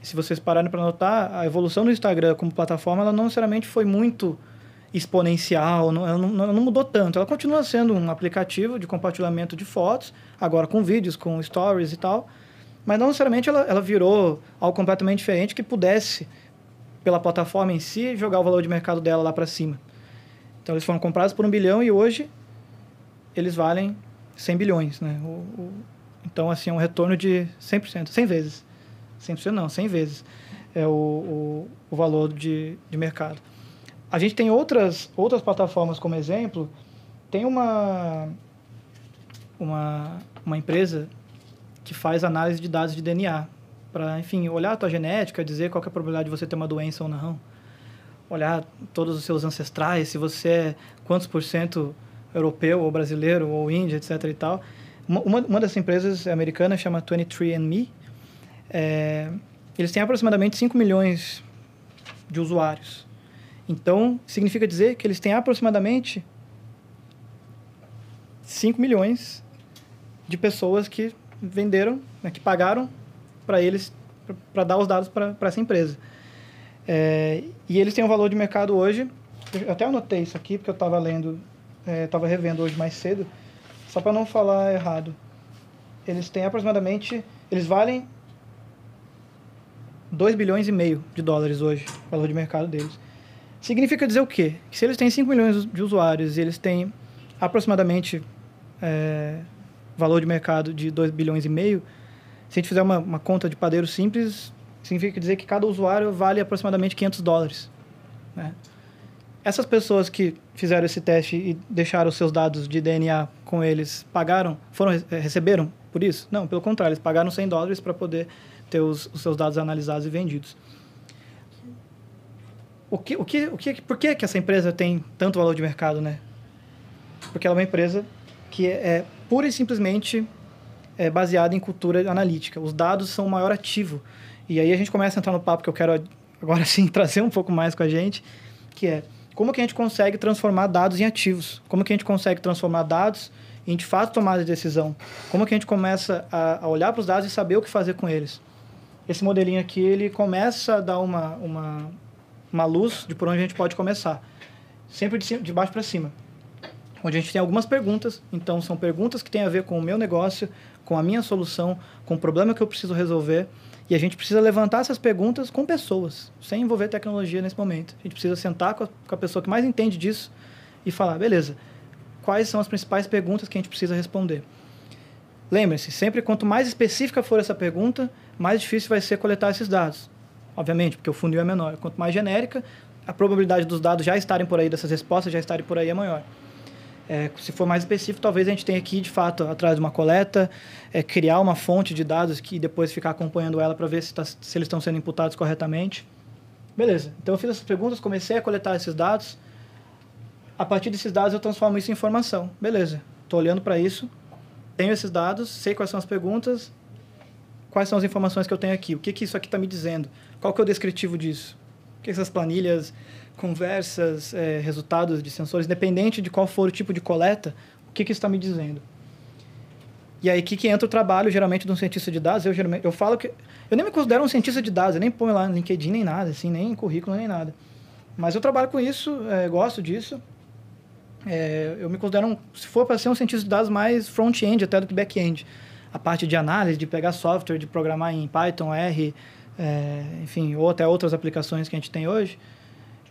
se vocês pararem para notar, a evolução do Instagram como plataforma, ela não necessariamente foi muito exponencial, não, ela, não, não mudou tanto. Ela continua sendo um aplicativo de compartilhamento de fotos, agora com vídeos, com stories e tal, mas não necessariamente ela, ela virou algo completamente diferente que pudesse, pela plataforma em si, jogar o valor de mercado dela lá para cima. Então, eles foram comprados por um bilhão e hoje eles valem 100 bilhões, né? O, o, então, assim, é um retorno de 100%, 100 vezes. 100% não, 100 vezes é o, o, o valor de, de mercado. A gente tem outras, outras plataformas como exemplo. Tem uma, uma, uma empresa que faz análise de dados de DNA para, enfim, olhar a tua genética, dizer qual é a probabilidade de você ter uma doença ou não. Olhar todos os seus ancestrais, se você é quantos por cento europeu ou brasileiro ou índio, etc e tal. Uma, uma dessas empresas americanas chama 23andMe, é, eles têm aproximadamente 5 milhões de usuários. Então, significa dizer que eles têm aproximadamente 5 milhões de pessoas que venderam, né, que pagaram para eles, para dar os dados para essa empresa. É, e eles têm um valor de mercado hoje, eu até anotei isso aqui, porque eu estava lendo, estava é, revendo hoje mais cedo, só para não falar errado. Eles têm aproximadamente, eles valem 2 bilhões e meio de dólares hoje, o valor de mercado deles. Significa dizer o quê? Que se eles têm 5 milhões de usuários e eles têm aproximadamente é, valor de mercado de 2 bilhões e meio, se a gente fizer uma, uma conta de padeiro simples, significa dizer que cada usuário vale aproximadamente 500 dólares. Né? Essas pessoas que fizeram esse teste e deixaram os seus dados de DNA com eles, pagaram, foram receberam por isso? Não, pelo contrário, eles pagaram 100 dólares para poder ter os, os, seus dados analisados e vendidos. O que, o que, o que, por que, que essa empresa tem tanto valor de mercado, né? Porque ela é uma empresa que é, é pura e simplesmente é baseada em cultura analítica. Os dados são o maior ativo. E aí a gente começa a entrar no papo que eu quero agora sim trazer um pouco mais com a gente, que é como que a gente consegue transformar dados em ativos? Como que a gente consegue transformar dados em de fato tomada de decisão? Como que a gente começa a, a olhar para os dados e saber o que fazer com eles? esse modelinho aqui ele começa a dar uma, uma, uma luz de por onde a gente pode começar. Sempre de, cima, de baixo para cima. Onde a gente tem algumas perguntas. Então, são perguntas que têm a ver com o meu negócio, com a minha solução, com o problema que eu preciso resolver. E a gente precisa levantar essas perguntas com pessoas, sem envolver tecnologia nesse momento. A gente precisa sentar com a, com a pessoa que mais entende disso e falar: beleza, quais são as principais perguntas que a gente precisa responder? Lembre-se, sempre quanto mais específica for essa pergunta, mais difícil vai ser coletar esses dados. Obviamente, porque o funil é menor. Quanto mais genérica, a probabilidade dos dados já estarem por aí, dessas respostas já estarem por aí é maior. É, se for mais específico, talvez a gente tenha aqui, de fato, atrás de uma coleta, é, criar uma fonte de dados que depois ficar acompanhando ela para ver se, tá, se eles estão sendo imputados corretamente. Beleza. Então eu fiz essas perguntas, comecei a coletar esses dados. A partir desses dados eu transformo isso em informação. Beleza. Estou olhando para isso, tenho esses dados, sei quais são as perguntas, quais são as informações que eu tenho aqui, o que, que isso aqui está me dizendo, qual que é o descritivo disso, o que essas planilhas, conversas, é, resultados de sensores, independente de qual for o tipo de coleta, o que, que isso está me dizendo. E aí que, que entra o trabalho, geralmente, de um cientista de dados. Eu, geralmente, eu falo que... Eu nem me considero um cientista de dados, eu nem ponho lá no LinkedIn, nem nada, assim, nem em currículo, nem nada. Mas eu trabalho com isso, é, gosto disso. É, eu me considero, um, se for para ser um cientista de dados, mais front-end até do que back-end a parte de análise, de pegar software, de programar em Python, R, é, enfim, ou até outras aplicações que a gente tem hoje,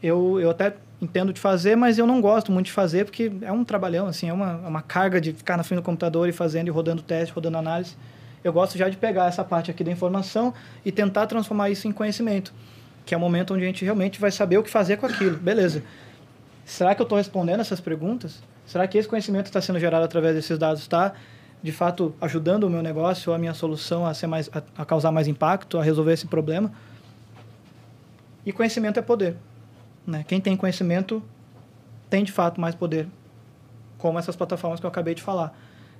eu, eu até entendo de fazer, mas eu não gosto muito de fazer porque é um trabalhão, assim, é uma, é uma carga de ficar na frente do computador e fazendo e rodando teste, rodando análise. Eu gosto já de pegar essa parte aqui da informação e tentar transformar isso em conhecimento, que é o momento onde a gente realmente vai saber o que fazer com aquilo. Beleza. Será que eu estou respondendo essas perguntas? Será que esse conhecimento está sendo gerado através desses dados está, de fato, ajudando o meu negócio, a minha solução a, ser mais, a, a causar mais impacto, a resolver esse problema? E conhecimento é poder. Né? Quem tem conhecimento tem, de fato, mais poder, como essas plataformas que eu acabei de falar.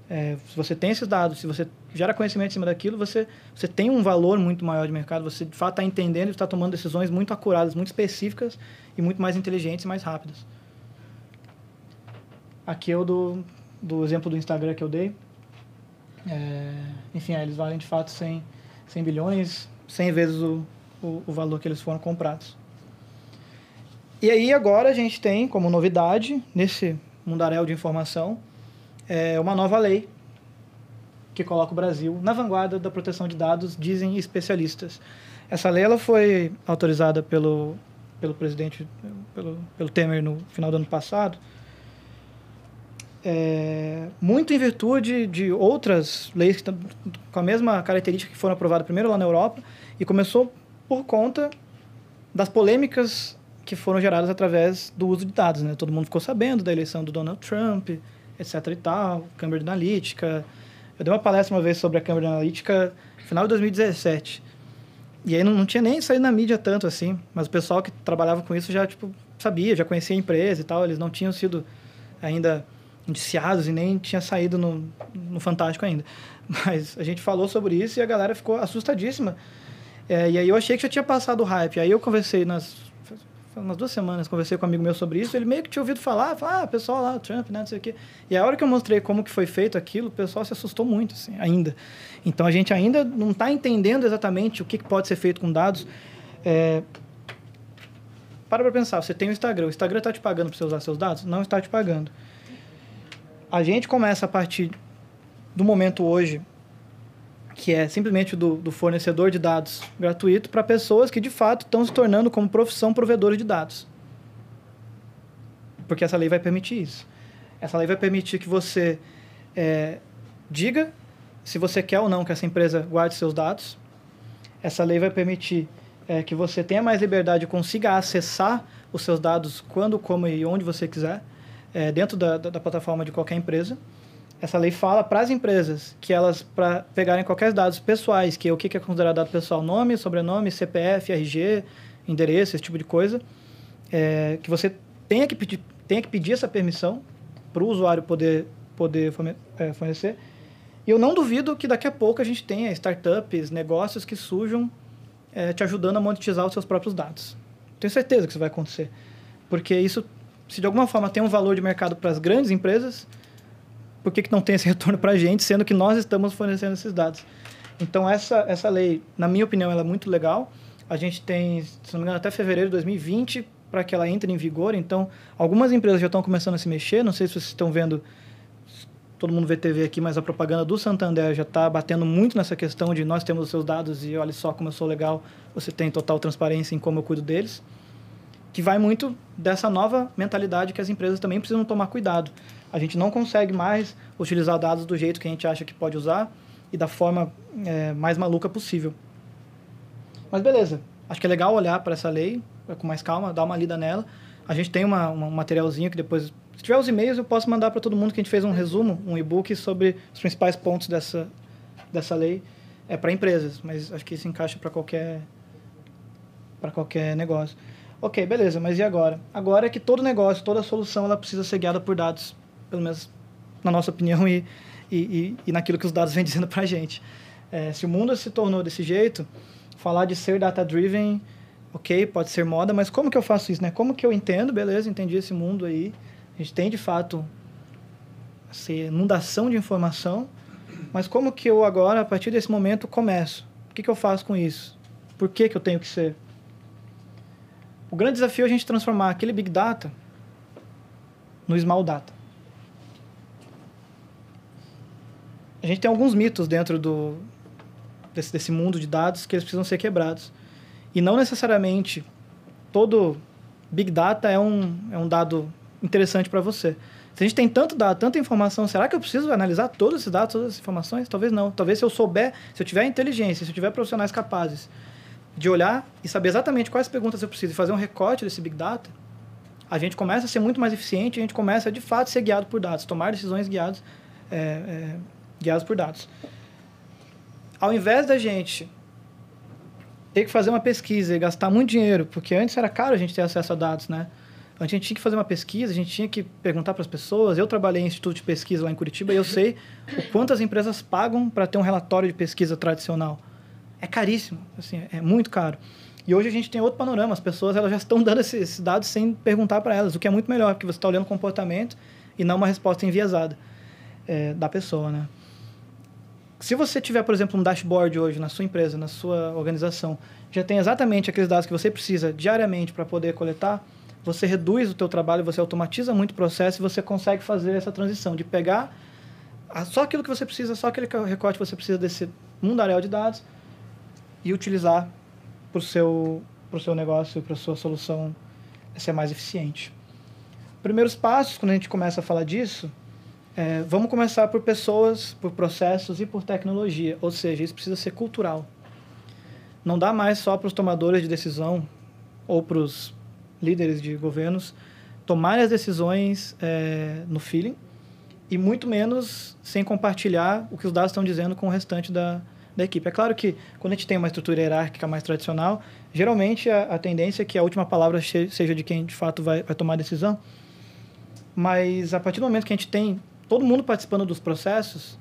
É, se você tem esses dados, se você gera conhecimento em cima daquilo, você, você tem um valor muito maior de mercado, você de fato está entendendo e está tomando decisões muito acuradas, muito específicas e muito mais inteligentes e mais rápidas. Aqui é o do, do exemplo do Instagram que eu dei. É, enfim, é, eles valem de fato 100, 100 bilhões, 100 vezes o, o, o valor que eles foram comprados. E aí agora a gente tem como novidade, nesse mundaréu de informação, é uma nova lei que coloca o Brasil na vanguarda da proteção de dados, dizem especialistas. Essa lei ela foi autorizada pelo, pelo presidente, pelo, pelo Temer no final do ano passado, é, muito em virtude de outras leis que, com a mesma característica que foram aprovadas primeiro lá na Europa e começou por conta das polêmicas que foram geradas através do uso de dados. Né? Todo mundo ficou sabendo da eleição do Donald Trump, etc e tal, Cambridge Analytica. Eu dei uma palestra uma vez sobre a Cambridge Analytica no final de 2017. E aí não, não tinha nem saído na mídia tanto assim, mas o pessoal que trabalhava com isso já tipo, sabia, já conhecia a empresa e tal, eles não tinham sido ainda indiciados e nem tinha saído no, no Fantástico ainda. Mas a gente falou sobre isso e a galera ficou assustadíssima. É, e aí eu achei que já tinha passado o hype. Aí eu conversei nas umas duas semanas, conversei com um amigo meu sobre isso, ele meio que tinha ouvido falar, falar, ah, pessoal lá, Trump, né, não sei o quê. E a hora que eu mostrei como que foi feito aquilo, o pessoal se assustou muito, assim, ainda. Então, a gente ainda não está entendendo exatamente o que pode ser feito com dados. É... Para para pensar, você tem o Instagram, o Instagram está te pagando para você usar seus dados? Não está te pagando. A gente começa a partir do momento hoje que é simplesmente do, do fornecedor de dados gratuito para pessoas que de fato estão se tornando como profissão provedores de dados. Porque essa lei vai permitir isso. Essa lei vai permitir que você é, diga se você quer ou não que essa empresa guarde seus dados. Essa lei vai permitir é, que você tenha mais liberdade e consiga acessar os seus dados quando, como e onde você quiser, é, dentro da, da, da plataforma de qualquer empresa essa lei fala para as empresas que elas, para pegarem qualquer dados pessoais, que é o que é considerado dado pessoal, nome, sobrenome, CPF, RG, endereço, esse tipo de coisa, é, que você tenha que pedir, tenha que pedir essa permissão para o usuário poder, poder é, fornecer. E eu não duvido que daqui a pouco a gente tenha startups, negócios que surjam é, te ajudando a monetizar os seus próprios dados. Tenho certeza que isso vai acontecer. Porque isso, se de alguma forma tem um valor de mercado para as grandes empresas, por que, que não tem esse retorno para a gente, sendo que nós estamos fornecendo esses dados? Então, essa, essa lei, na minha opinião, ela é muito legal. A gente tem, se não me engano, até fevereiro de 2020 para que ela entre em vigor. Então, algumas empresas já estão começando a se mexer. Não sei se vocês estão vendo, todo mundo vê TV aqui, mas a propaganda do Santander já está batendo muito nessa questão de nós temos os seus dados e olha só como eu sou legal, você tem total transparência em como eu cuido deles. Que vai muito dessa nova mentalidade que as empresas também precisam tomar cuidado a gente não consegue mais utilizar dados do jeito que a gente acha que pode usar e da forma é, mais maluca possível. Mas beleza, acho que é legal olhar para essa lei com mais calma, dar uma lida nela. A gente tem uma, uma, um materialzinho que depois, se tiver os e-mails, eu posso mandar para todo mundo que a gente fez um resumo, um e-book sobre os principais pontos dessa, dessa lei é para empresas, mas acho que isso encaixa para qualquer para qualquer negócio. Ok, beleza, mas e agora? Agora é que todo negócio, toda solução, ela precisa ser guiada por dados pelo menos na nossa opinião e, e, e, e naquilo que os dados vêm dizendo para a gente. É, se o mundo se tornou desse jeito, falar de ser data-driven, ok, pode ser moda, mas como que eu faço isso, né? Como que eu entendo, beleza, entendi esse mundo aí, a gente tem de fato essa inundação de informação, mas como que eu agora, a partir desse momento, começo? O que, que eu faço com isso? Por que, que eu tenho que ser? O grande desafio é a gente transformar aquele Big Data no Small Data. A gente tem alguns mitos dentro do, desse, desse mundo de dados que eles precisam ser quebrados. E não necessariamente todo Big Data é um, é um dado interessante para você. Se a gente tem tanto dado, tanta informação, será que eu preciso analisar todos esses dados, todas essas informações? Talvez não. Talvez se eu souber, se eu tiver inteligência, se eu tiver profissionais capazes de olhar e saber exatamente quais perguntas eu preciso e fazer um recorte desse Big Data, a gente começa a ser muito mais eficiente, a gente começa a, de fato, ser guiado por dados, tomar decisões guiados, é, é, guiados por dados. Ao invés da gente ter que fazer uma pesquisa e gastar muito dinheiro, porque antes era caro a gente ter acesso a dados, né? A gente tinha que fazer uma pesquisa, a gente tinha que perguntar para as pessoas. Eu trabalhei em instituto de pesquisa lá em Curitiba e eu sei o quanto as empresas pagam para ter um relatório de pesquisa tradicional. É caríssimo, assim, é muito caro. E hoje a gente tem outro panorama, as pessoas elas já estão dando esses, esses dados sem perguntar para elas, o que é muito melhor, porque você está olhando o comportamento e não uma resposta enviesada é, da pessoa, né? Se você tiver, por exemplo, um dashboard hoje na sua empresa, na sua organização, já tem exatamente aqueles dados que você precisa diariamente para poder coletar, você reduz o teu trabalho, você automatiza muito o processo e você consegue fazer essa transição de pegar só aquilo que você precisa, só aquele recorte que você precisa desse mundaréu de dados e utilizar para o seu, pro seu negócio, para a sua solução ser mais eficiente. Primeiros passos, quando a gente começa a falar disso, é, vamos começar por pessoas, por processos e por tecnologia, ou seja, isso precisa ser cultural. Não dá mais só para os tomadores de decisão ou para os líderes de governos tomarem as decisões é, no feeling e muito menos sem compartilhar o que os dados estão dizendo com o restante da, da equipe. É claro que quando a gente tem uma estrutura hierárquica mais tradicional, geralmente a, a tendência é que a última palavra seja de quem de fato vai, vai tomar a decisão. Mas a partir do momento que a gente tem todo mundo participando dos processos,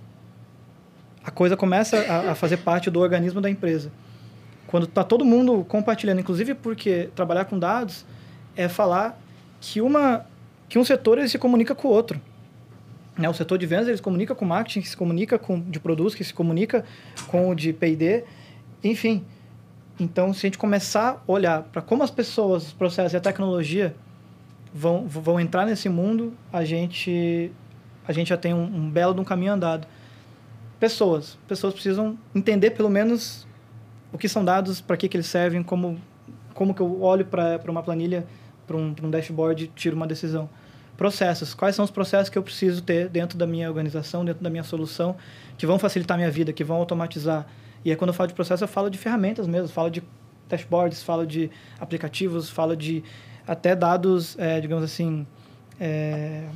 a coisa começa a, a fazer parte do organismo da empresa. Quando está todo mundo compartilhando, inclusive porque trabalhar com dados é falar que, uma, que um setor ele se comunica com o outro. Né? O setor de vendas ele se comunica com marketing, que se comunica com de produtos, que se comunica com o de P&D, enfim. Então, se a gente começar a olhar para como as pessoas, os processos e a tecnologia vão, vão entrar nesse mundo, a gente a gente já tem um, um belo de um caminho andado. Pessoas. Pessoas precisam entender pelo menos o que são dados, para que, que eles servem, como, como que eu olho para uma planilha, para um, um dashboard e tiro uma decisão. Processos. Quais são os processos que eu preciso ter dentro da minha organização, dentro da minha solução, que vão facilitar a minha vida, que vão automatizar. E aí, quando eu falo de processo, eu falo de ferramentas mesmo, falo de dashboards, falo de aplicativos, falo de até dados, é, digamos assim, é,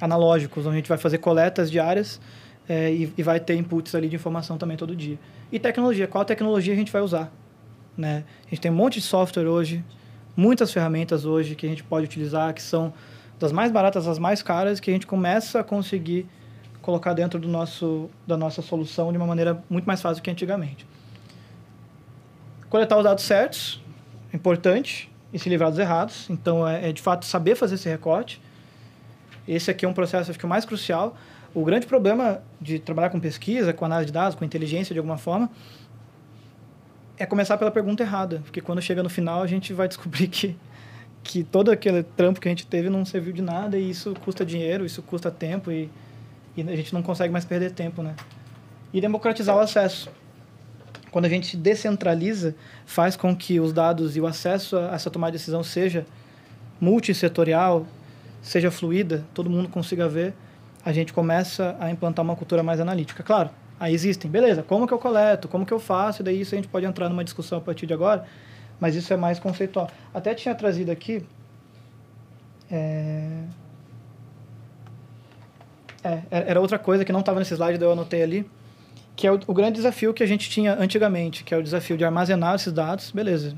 analógicos, onde a gente vai fazer coletas diárias é, e, e, vai ter inputs ali de informação também todo dia. E tecnologia, qual tecnologia a gente vai usar? Né? A gente tem um monte de software hoje, muitas ferramentas hoje que a gente pode utilizar, que são das mais baratas às mais caras, que a gente começa a conseguir colocar dentro do nosso, da nossa solução de uma maneira muito mais fácil que antigamente. Coletar os dados certos, importante, e se livrar dos errados. Então, é, é de fato saber fazer esse recorte esse aqui é um processo acho que o mais crucial. O grande problema de trabalhar com pesquisa, com análise de dados, com inteligência de alguma forma, é começar pela pergunta errada, porque quando chega no final a gente vai descobrir que que todo aquele trampo que a gente teve não serviu de nada e isso custa dinheiro, isso custa tempo e, e a gente não consegue mais perder tempo, né? E democratizar o acesso. Quando a gente descentraliza, faz com que os dados e o acesso a essa tomada de decisão seja multissetorial, seja fluida, todo mundo consiga ver, a gente começa a implantar uma cultura mais analítica. Claro, aí existem, beleza, como que eu coleto, como que eu faço, e daí isso a gente pode entrar numa discussão a partir de agora, mas isso é mais conceitual. Até tinha trazido aqui. É... É, era outra coisa que não estava nesse slide, eu anotei ali, que é o, o, grande desafio que a gente tinha antigamente, que é o desafio de armazenar esses dados. Beleza,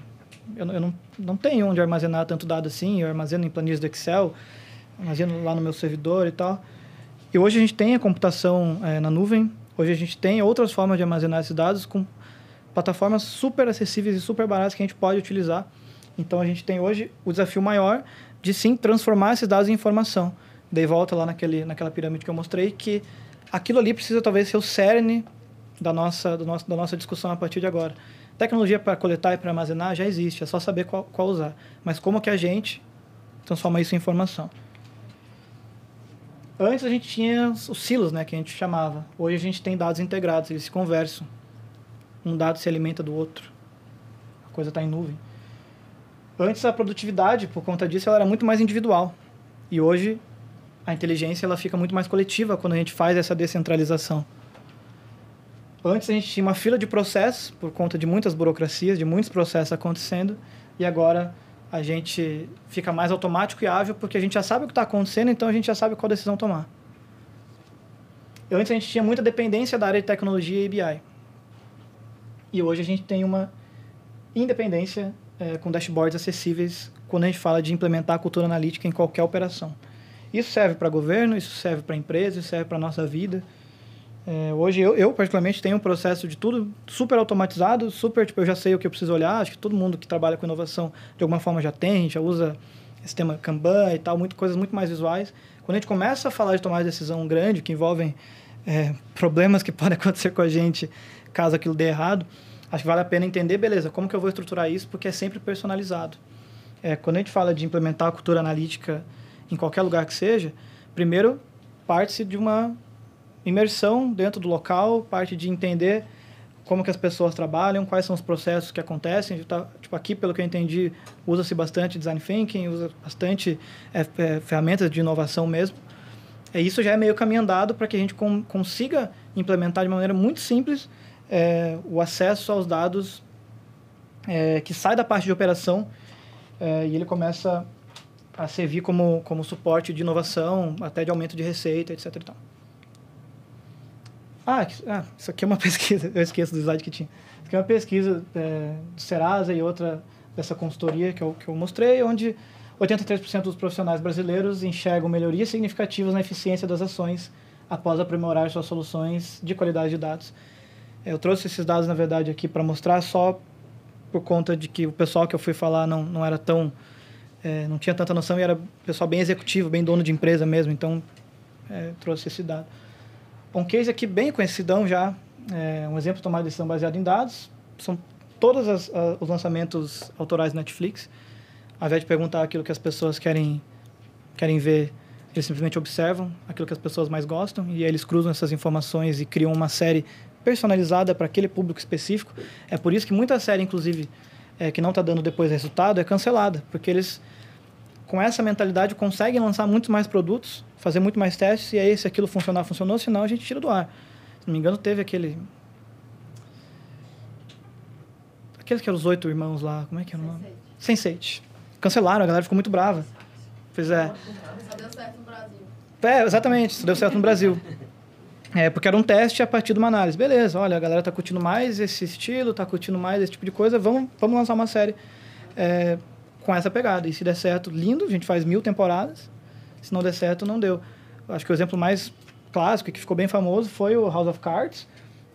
eu, eu não, não tenho onde armazenar tanto dado assim, eu armazeno em planilhas do Excel, armazeno lá no meu servidor e tal. E hoje a gente tem a computação é, na nuvem, hoje a gente tem outras formas de armazenar esses dados com plataformas super acessíveis e super baratas que a gente pode utilizar. Então a gente tem hoje o desafio maior de sim transformar esses dados em informação. Daí volta lá naquele, naquela pirâmide que eu mostrei que aquilo ali precisa talvez ser o cerne da nossa, do nosso, da nossa discussão a partir de agora. Tecnologia para coletar e para armazenar já existe, é só saber qual, qual usar. Mas como que a gente transforma isso em informação? Antes a gente tinha os silos, né, que a gente chamava. Hoje a gente tem dados integrados, eles se conversam. Um dado se alimenta do outro. A coisa está em nuvem. Antes a produtividade, por conta disso, ela era muito mais individual. E hoje a inteligência ela fica muito mais coletiva quando a gente faz essa descentralização. Antes a gente tinha uma fila de processos por conta de muitas burocracias, de muitos processos acontecendo, e agora a gente fica mais automático e ágil porque a gente já sabe o que está acontecendo, então a gente já sabe qual decisão tomar. Antes a gente tinha muita dependência da área de tecnologia e BI. E hoje a gente tem uma independência é, com dashboards acessíveis quando a gente fala de implementar a cultura analítica em qualquer operação. Isso serve para governo, isso serve para empresa, isso serve para nossa vida. É, hoje eu, eu, particularmente, tenho um processo de tudo super automatizado, super, tipo, eu já sei o que eu preciso olhar, acho que todo mundo que trabalha com inovação, de alguma forma, já tem, já usa sistema Kanban e tal, muito, coisas muito mais visuais. Quando a gente começa a falar de tomar de decisão grande, que envolvem é, problemas que podem acontecer com a gente caso aquilo dê errado, acho que vale a pena entender, beleza, como que eu vou estruturar isso, porque é sempre personalizado. É, quando a gente fala de implementar a cultura analítica em qualquer lugar que seja, primeiro parte-se de uma imersão dentro do local, parte de entender como que as pessoas trabalham, quais são os processos que acontecem. Tá, tipo, aqui, pelo que eu entendi, usa-se bastante design thinking, usa bastante é, é, ferramentas de inovação mesmo. É, isso já é meio caminho andado para que a gente com, consiga implementar de maneira muito simples é, o acesso aos dados é, que sai da parte de operação é, e ele começa a servir como, como suporte de inovação, até de aumento de receita, etc. E tal. Ah, ah, isso aqui é uma pesquisa, eu esqueço do slide que tinha. Isso aqui é uma pesquisa é, do Serasa e outra dessa consultoria que eu, que eu mostrei, onde 83% dos profissionais brasileiros enxergam melhorias significativas na eficiência das ações após aprimorar suas soluções de qualidade de dados. Eu trouxe esses dados, na verdade, aqui para mostrar só por conta de que o pessoal que eu fui falar não, não era tão... É, não tinha tanta noção e era pessoal bem executivo, bem dono de empresa mesmo, então é, trouxe esse dado. Um case aqui bem conhecidão já, é um exemplo de de decisão baseado em dados, são todos as, a, os lançamentos autorais Netflix. Ao invés de perguntar aquilo que as pessoas querem, querem ver, eles simplesmente observam aquilo que as pessoas mais gostam e aí eles cruzam essas informações e criam uma série personalizada para aquele público específico. É por isso que muita série, inclusive, é, que não está dando depois resultado, é cancelada, porque eles, com essa mentalidade, conseguem lançar muitos mais produtos fazer muito mais testes e aí se aquilo funcionar, funcionou, senão a gente tira do ar. Se não me engano, teve aquele... Aqueles que eram os oito irmãos lá, como é que era o nome? Sense8. Cancelaram, a galera ficou muito brava. Pois é. Só deu certo no Brasil. É, exatamente, só deu certo no Brasil. É, porque era um teste a partir de uma análise. Beleza, olha, a galera tá curtindo mais esse estilo, tá curtindo mais esse tipo de coisa, vamos, vamos lançar uma série é, com essa pegada. E se der certo, lindo, a gente faz mil temporadas. Se não der certo, não deu. Acho que o exemplo mais clássico e que ficou bem famoso foi o House of Cards,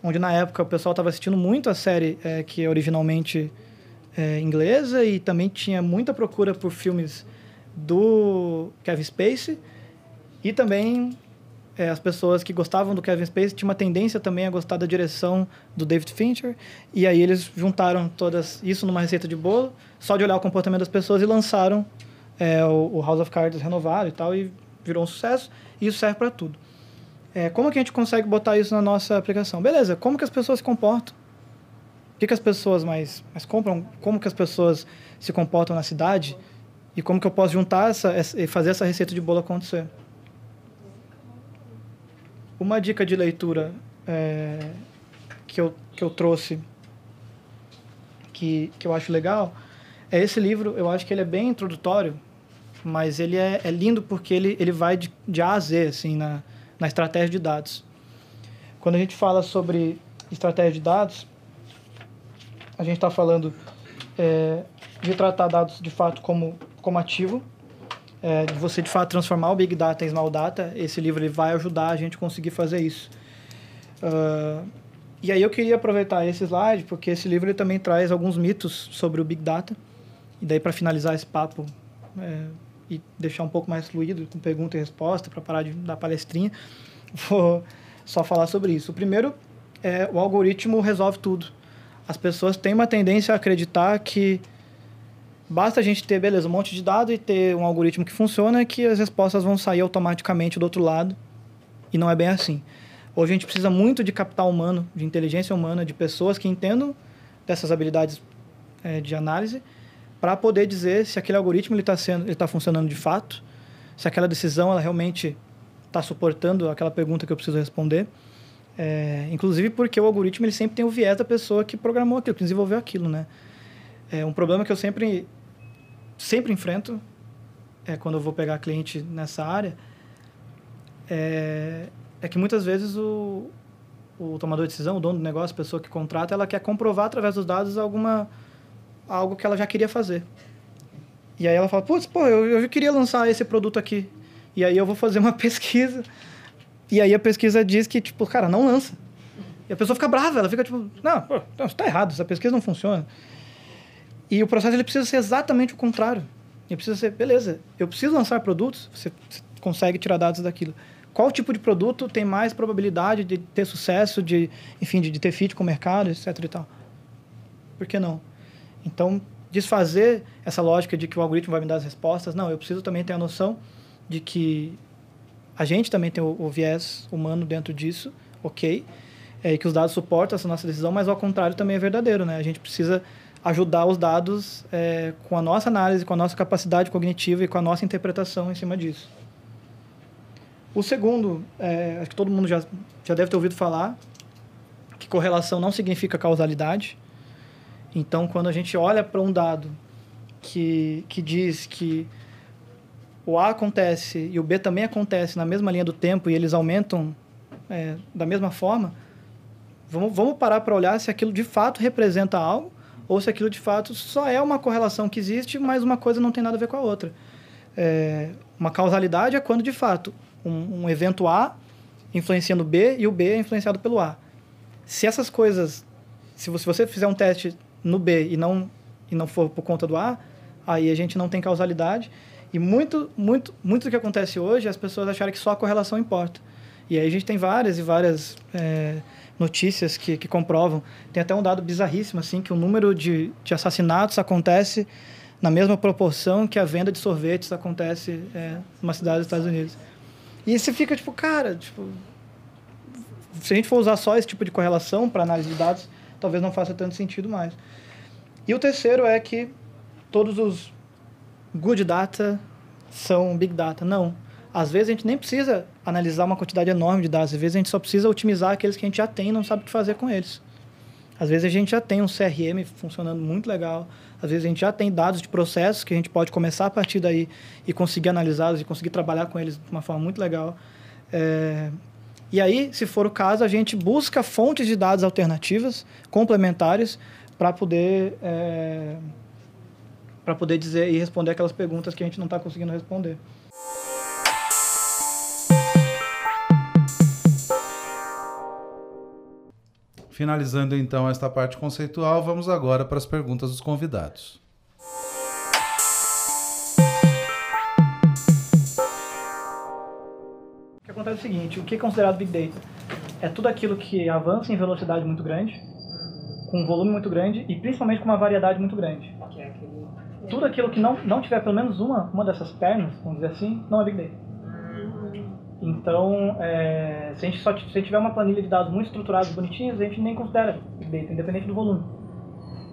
onde na época o pessoal estava assistindo muito a série é, que é originalmente é, inglesa e também tinha muita procura por filmes do Kevin Spacey e também é, as pessoas que gostavam do Kevin Spacey tinham uma tendência também a gostar da direção do David Fincher e aí eles juntaram todas isso numa receita de bolo só de olhar o comportamento das pessoas e lançaram é, o, o, House of Cards renovado e tal, e virou um sucesso, e isso serve para tudo. É, como que a gente consegue botar isso na nossa aplicação? Beleza, como que as pessoas se comportam? O que, que as pessoas mais, mais compram? Como que as pessoas se comportam na cidade? E como que eu posso juntar essa, e fazer essa receita de bolo acontecer? Uma dica de leitura é, que, eu, que eu trouxe, que, que eu acho legal, é esse livro. Eu acho que ele é bem introdutório mas ele é, é lindo porque ele, ele vai de, de A a Z, assim, na, na estratégia de dados. Quando a gente fala sobre estratégia de dados, a gente está falando é, de tratar dados de fato como, como ativo, é, de você de fato transformar o Big Data em Small Data. Esse livro ele vai ajudar a gente a conseguir fazer isso. Uh, e aí eu queria aproveitar esse slide, porque esse livro ele também traz alguns mitos sobre o Big Data. E daí, para finalizar esse papo, é, e deixar um pouco mais fluido, com pergunta e resposta, para parar de dar palestrinha, vou só falar sobre isso. O primeiro é o algoritmo resolve tudo. As pessoas têm uma tendência a acreditar que basta a gente ter, beleza, um monte de dados e ter um algoritmo que funciona que as respostas vão sair automaticamente do outro lado. E não é bem assim. Hoje a gente precisa muito de capital humano, de inteligência humana, de pessoas que entendam dessas habilidades é, de análise para poder dizer se aquele algoritmo ele está sendo, ele está funcionando de fato, se aquela decisão ela realmente está suportando aquela pergunta que eu preciso responder. É, inclusive porque o algoritmo ele sempre tem o viés da pessoa que programou aquilo, que desenvolveu aquilo, né? É um problema que eu sempre sempre enfrento é quando eu vou pegar cliente nessa área é, é que muitas vezes o, o tomador de decisão, o dono do negócio, a pessoa que contrata, ela quer comprovar através dos dados alguma algo que ela já queria fazer. E aí ela fala, putz, pô, eu, eu queria lançar esse produto aqui. E aí eu vou fazer uma pesquisa. E aí a pesquisa diz que, tipo, cara, não lança. E a pessoa fica brava, ela fica tipo, não, pô, não, isso tá errado, essa pesquisa não funciona. E o processo ele precisa ser exatamente o contrário. Ele precisa ser, beleza, eu preciso lançar produtos, você, consegue tirar dados daquilo. Qual tipo de produto tem mais probabilidade de ter sucesso, de, enfim, de, de ter fit com o mercado, etc e tal? Por que não? Então, desfazer essa lógica de que o algoritmo vai me dar as respostas, não, eu preciso também ter a noção de que a gente também tem o, o viés humano dentro disso, ok, é, que os dados suportam essa nossa decisão, mas ao contrário também é verdadeiro, né? A gente precisa ajudar os dados é, com a nossa análise, com a nossa capacidade cognitiva e com a nossa interpretação em cima disso. O segundo, é, acho que todo mundo já, já deve ter ouvido falar, que correlação não significa causalidade. Então, quando a gente olha para um dado que, que diz que o A acontece e o B também acontece na mesma linha do tempo e eles aumentam é, da mesma forma, vamos, vamos parar para olhar se aquilo de fato representa algo ou se aquilo de fato só é uma correlação que existe, mas uma coisa não tem nada a ver com a outra. É, uma causalidade é quando de fato um, um evento A influencia no B e o B é influenciado pelo A. Se essas coisas, se você, fizer um teste no B e não e não for por conta do A, aí a gente não tem causalidade. E muito, muito, muito do que acontece hoje é as pessoas acharem que só a correlação importa. E aí a gente tem várias e várias é, notícias que, que comprovam. Tem até um dado bizarríssimo, assim, que o número de, de assassinatos acontece na mesma proporção que a venda de sorvetes acontece é, numa cidade dos Estados Unidos. E você fica tipo, cara, tipo, se a gente for usar só esse tipo de correlação para análise de dados, talvez não faça tanto sentido mais. E o terceiro é que todos os good data são big data. Não. Às vezes a gente nem precisa analisar uma quantidade enorme de dados, às vezes a gente só precisa otimizar aqueles que a gente já tem e não sabe o que fazer com eles. Às vezes a gente já tem um CRM funcionando muito legal, às vezes a gente já tem dados de processos que a gente pode começar a partir daí e conseguir analisá-los e conseguir trabalhar com eles de uma forma muito legal. É... E aí, se for o caso, a gente busca fontes de dados alternativas, complementares, para poder, é... para poder dizer e responder aquelas perguntas que a gente não está conseguindo responder. Finalizando então esta parte conceitual, vamos agora para as perguntas dos convidados. O que acontece é o seguinte: o que é considerado Big Data? É tudo aquilo que avança em velocidade muito grande, com um volume muito grande e principalmente com uma variedade muito grande. Tudo aquilo que não, não tiver pelo menos uma, uma dessas pernas, vamos dizer assim, não é Big Data. Então, é, se a gente só se tiver uma planilha de dados muito estruturados, bonitinhos, a gente nem considera Data, independente do volume.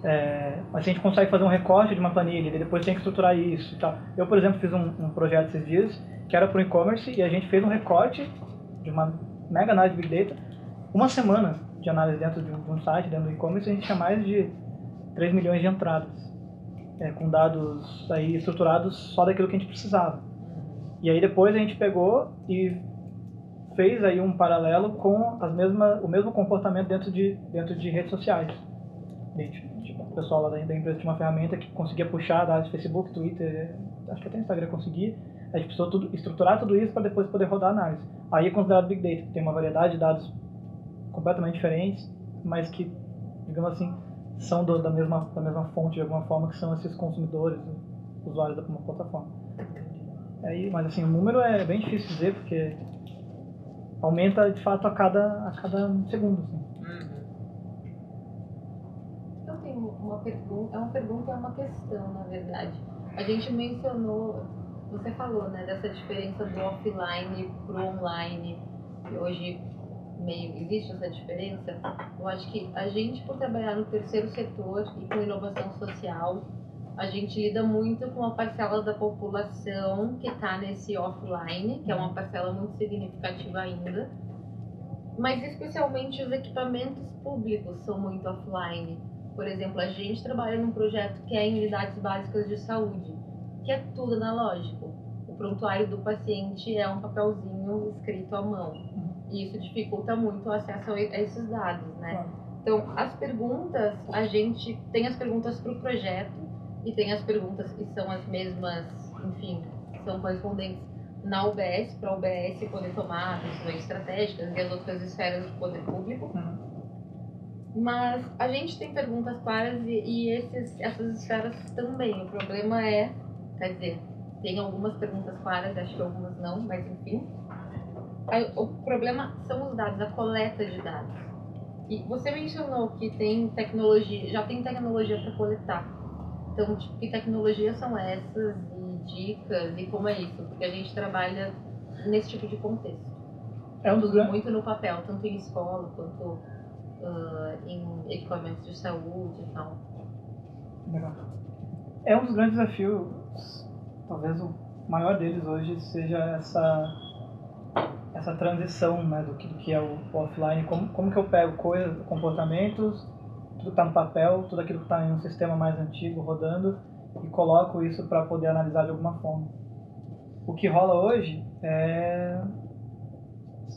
É, mas se a gente consegue fazer um recorte de uma planilha e depois tem que estruturar isso e tal. Eu, por exemplo, fiz um, um projeto esses dias que era para o e-commerce e a gente fez um recorte de uma mega análise de Big Data, uma semana de análise dentro de um, de um site, dentro do e-commerce, a gente tinha mais de 3 milhões de entradas, é, com dados aí estruturados só daquilo que a gente precisava. E aí depois a gente pegou e fez aí um paralelo com as mesma, o mesmo comportamento dentro de, dentro de redes sociais. Tipo, o pessoal lá da, empresa tinha uma ferramenta que conseguia puxar dados de Facebook, Twitter, acho que até Instagram conseguia. A gente precisou tudo, estruturar tudo isso para depois poder rodar análise. Aí é considerado Big Data, tem uma variedade de dados completamente diferentes, mas que, digamos assim, são do, da, mesma, da mesma fonte de alguma forma, que são esses consumidores, usuários da plataforma. Aí, mas assim, o número é bem difícil dizer, porque aumenta de fato a cada, a cada segundo. Assim. Eu tenho uma pergunta, é uma pergunta é uma questão, na verdade. A gente mencionou, você falou, né, dessa diferença do offline pro online, que hoje meio existe essa diferença. Eu acho que a gente, por trabalhar no terceiro setor e com inovação social, a gente lida muito com a parcela da população que está nesse offline, que é uma parcela muito significativa ainda, mas especialmente os equipamentos públicos são muito offline. Por exemplo, a gente trabalha num projeto que é em unidades básicas de saúde, que é tudo analógico. O prontuário do paciente é um papelzinho escrito à mão. E isso dificulta muito o acesso a esses dados, né? Então, as perguntas, a gente tem as perguntas para o projeto e tem as perguntas que são as mesmas, enfim, são correspondentes na UBS, para a UBS poder tomar decisões estratégicas e as outras esferas do poder público. Mas a gente tem perguntas claras e, e esses, essas esferas também. O problema é, quer dizer, tem algumas perguntas claras, acho que algumas não, mas enfim. O problema são os dados, a coleta de dados. E você mencionou que tem tecnologia, já tem tecnologia para coletar. Então, tipo, que tecnologias são essas e dicas e como é isso? Porque a gente trabalha nesse tipo de contexto. É um dos Tudo grandes. muito no papel, tanto em escola quanto ah, em equipamentos de saúde e tal. Legal. É um dos grandes desafios, talvez o maior deles hoje seja essa essa transição né, do, que, do que é o, o offline, como, como que eu pego coisas, comportamentos, tudo que está no papel, tudo aquilo que está em um sistema mais antigo rodando e coloco isso para poder analisar de alguma forma. O que rola hoje é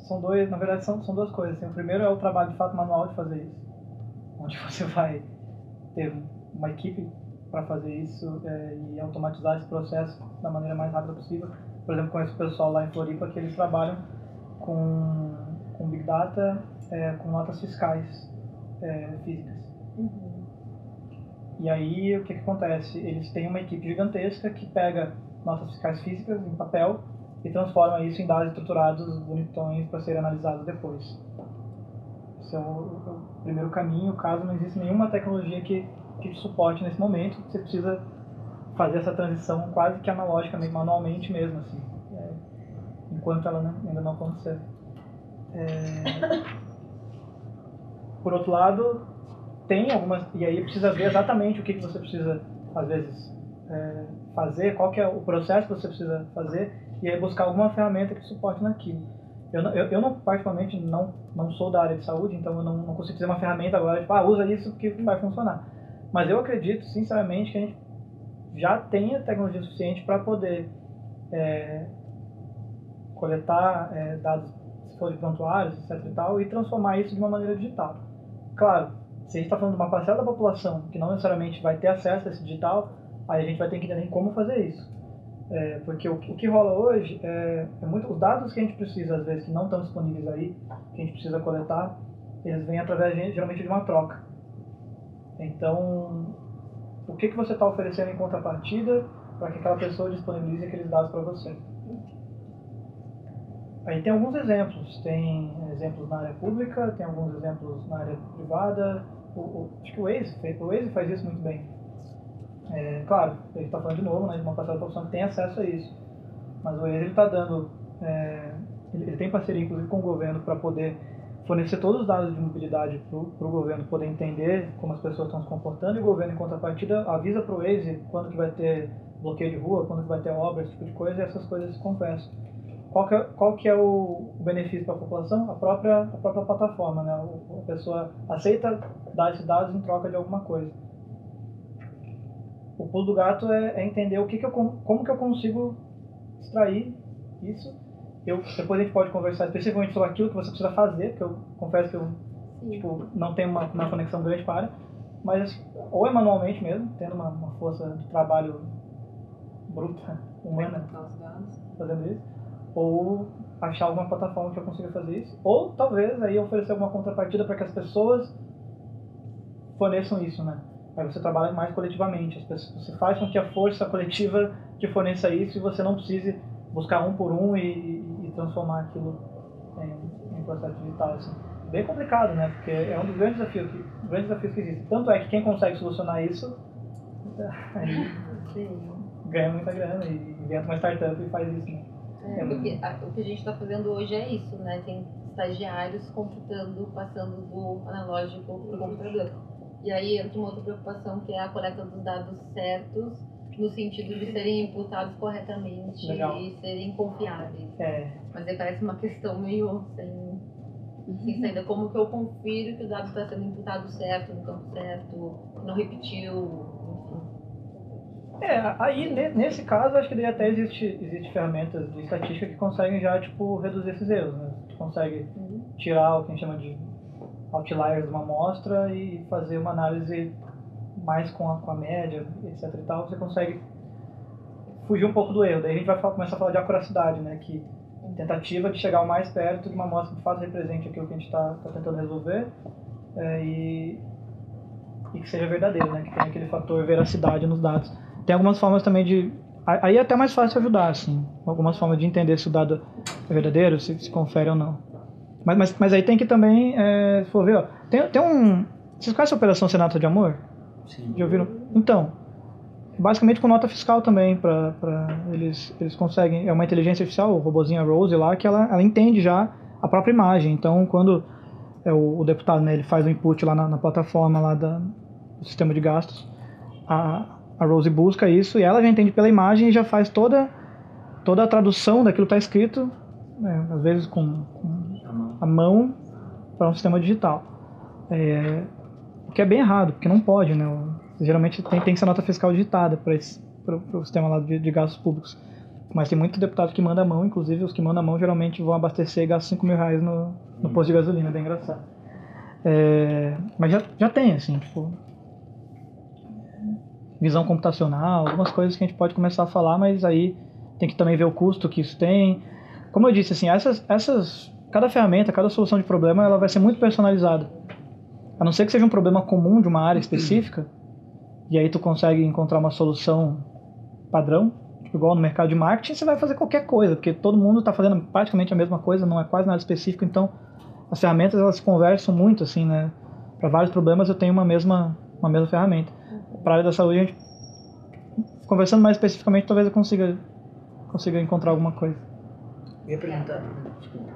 são dois, na verdade são, são duas coisas. assim. O primeiro é o trabalho de fato manual de fazer isso, onde você vai ter uma equipe para fazer isso é, e automatizar esse processo da maneira mais rápida possível. Por exemplo, conheço o pessoal lá em Floripa que eles trabalham com, com Big Data, é, com notas fiscais é, físicas. E aí, o que, que acontece? Eles têm uma equipe gigantesca que pega notas fiscais físicas em papel e transforma isso em dados estruturados, bonitões, para serem analisados depois. Esse é o, o primeiro caminho, caso não existe nenhuma tecnologia que, que te suporte nesse momento, você precisa fazer essa transição quase que analógica, manualmente mesmo, assim, é, enquanto ela não- ainda não acontecer. É, por outro lado, tem algumas, e aí precisa ver exatamente o que, que você precisa, às vezes, é, fazer, qual que é o processo que você precisa fazer, e aí buscar alguma ferramenta que suporte naquilo. Eu, eu, eu não, particularmente, não, não sou da área de saúde, então eu não, não consigo dizer uma ferramenta agora, tipo, ah, usa isso que vai funcionar. Mas eu acredito, sinceramente, que a gente já tenha tecnologia suficiente para poder é, coletar é, dados, se for de prontuários, etc e tal, e transformar isso de uma maneira digital. Claro, se a gente está falando de uma parcela da população que não necessariamente vai ter acesso a esse digital, aí a gente vai ter que entender como fazer isso. É, porque o, que- o que rola hoje é, é muito os dados que a gente precisa às vezes que não estão disponíveis aí, que a gente precisa coletar, eles vêm através de- geralmente de uma troca. Então, o que que você está oferecendo em contrapartida para que aquela pessoa disponibilize aqueles dados para você? Aí tem alguns exemplos, tem exemplos na área pública, tem alguns exemplos na área privada. O, o- acho que o Waze, o Waze faz isso muito bem. É, claro, ele está falando de novo, né, de uma parcela população que tem acesso a isso. Mas o Waze está dando, é, ele, ele tem parceria inclusive com o governo para poder fornecer todos os dados de mobilidade para o governo poder entender como as pessoas estão se comportando e o governo, em contrapartida, avisa para o Waze quando que vai ter bloqueio de rua, quando que vai ter obra, esse tipo de coisa, e essas coisas se conversam. Qual que é, qual que é o benefício para a população? A própria, a própria plataforma, né? A pessoa aceita dar esses dados em troca de alguma coisa. O pulo do gato é, é entender o que, que eu, como que eu consigo extrair isso. Eu, depois a gente pode conversar especificamente sobre aquilo que você precisa fazer, que eu confesso que eu tipo, não tem uma, uma conexão grande para a área, mas ou é manualmente mesmo, tendo uma, uma força de trabalho bruta, humana, fazendo isso, ou achar alguma plataforma que eu consiga fazer isso, ou talvez aí oferecer alguma contrapartida para que as pessoas forneçam isso, né? Aí você trabalha mais coletivamente, as pessoas, você faz com que a força coletiva te forneça isso e você não precise buscar um por um e, e- e transformar aquilo em, em processo digital, assim. Bem complicado, né? Porque é um dos grandes desafios que, grandes desafios que existem. Tanto é que quem consegue solucionar isso ganha muita grana e inventa uma startup e faz isso, né? É, porque a- o que a gente está fazendo hoje é isso, né? Tem estagiários computando, passando do analógico para o computador. E aí entra uma outra preocupação que é a coleta dos dados certos, no sentido de serem imputados corretamente Legal. e serem confiáveis. É, Mas aí parece uma questão meio sem, sem saída. Como que eu confiro que o dado está sendo imputado certo, no campo certo, não repetiu. É, aí ne- nesse caso acho que daí até existe, existe ferramentas de estatística que conseguem já tipo reduzir esses erros, né? Tu consegue tirar o que a gente chama de outliers de uma amostra e fazer uma análise mais com a, com a média, etc e tal, você consegue fugir um pouco do erro. Daí a gente vai falar- começar a falar de acuracidade, né? Que tentativa de chegar o mais perto de uma amostra que fato represente aquilo que a gente está tentando resolver é, e, e que seja verdadeiro, né? Que tenha aquele fator veracidade nos dados. Tem algumas formas também de... Aí é até mais fácil ajudar, assim. Algumas formas de entender se o dado é verdadeiro, se, se confere ou não. Mas, mas, mas aí tem que também, é, se for ver, ó, tem, tem um... Vocês conhecem a Operação Senato de Amor? Sim. Já ouviram? Então, basicamente com nota fiscal também, para eles, eles conseguem. É uma inteligência artificial, o robozinho Rose lá, que ela, ela entende já a própria imagem. Então, quando é, o, o deputado né, ele faz o input lá na, na plataforma lá da, do sistema de gastos, a, a Rose busca isso e ela já entende pela imagem e já faz toda, toda a tradução daquilo que está escrito, né, às vezes com, com A mão. para um sistema digital. É, o que é bem errado, porque não pode, né? Geralmente tem, tem que ser nota fiscal digitada para o sistema lá de, de gastos públicos. Mas tem muito deputado que manda a mão, inclusive os que mandam a mão geralmente vão abastecer e gastam 5 mil reais no, no posto de gasolina, é bem engraçado. É, mas já, já tem, assim, tipo. Visão computacional, algumas coisas que a gente pode começar a falar, mas aí tem que também ver o custo que isso tem. Como eu disse, assim, essas, essas, cada ferramenta, cada solução de problema, ela vai ser muito personalizada. A não ser que seja um problema comum de uma área específica, e aí tu consegue encontrar uma solução padrão, tipo, igual no mercado de marketing, você vai fazer qualquer coisa, porque todo mundo está fazendo praticamente a mesma coisa, não é quase nada específico, então as ferramentas elas conversam muito, assim, né? Para vários problemas eu tenho uma mesma, uma mesma ferramenta. Para a área da saúde, a gente, conversando mais especificamente, talvez eu consiga, consiga encontrar alguma coisa. Eu ia perguntar, desculpa.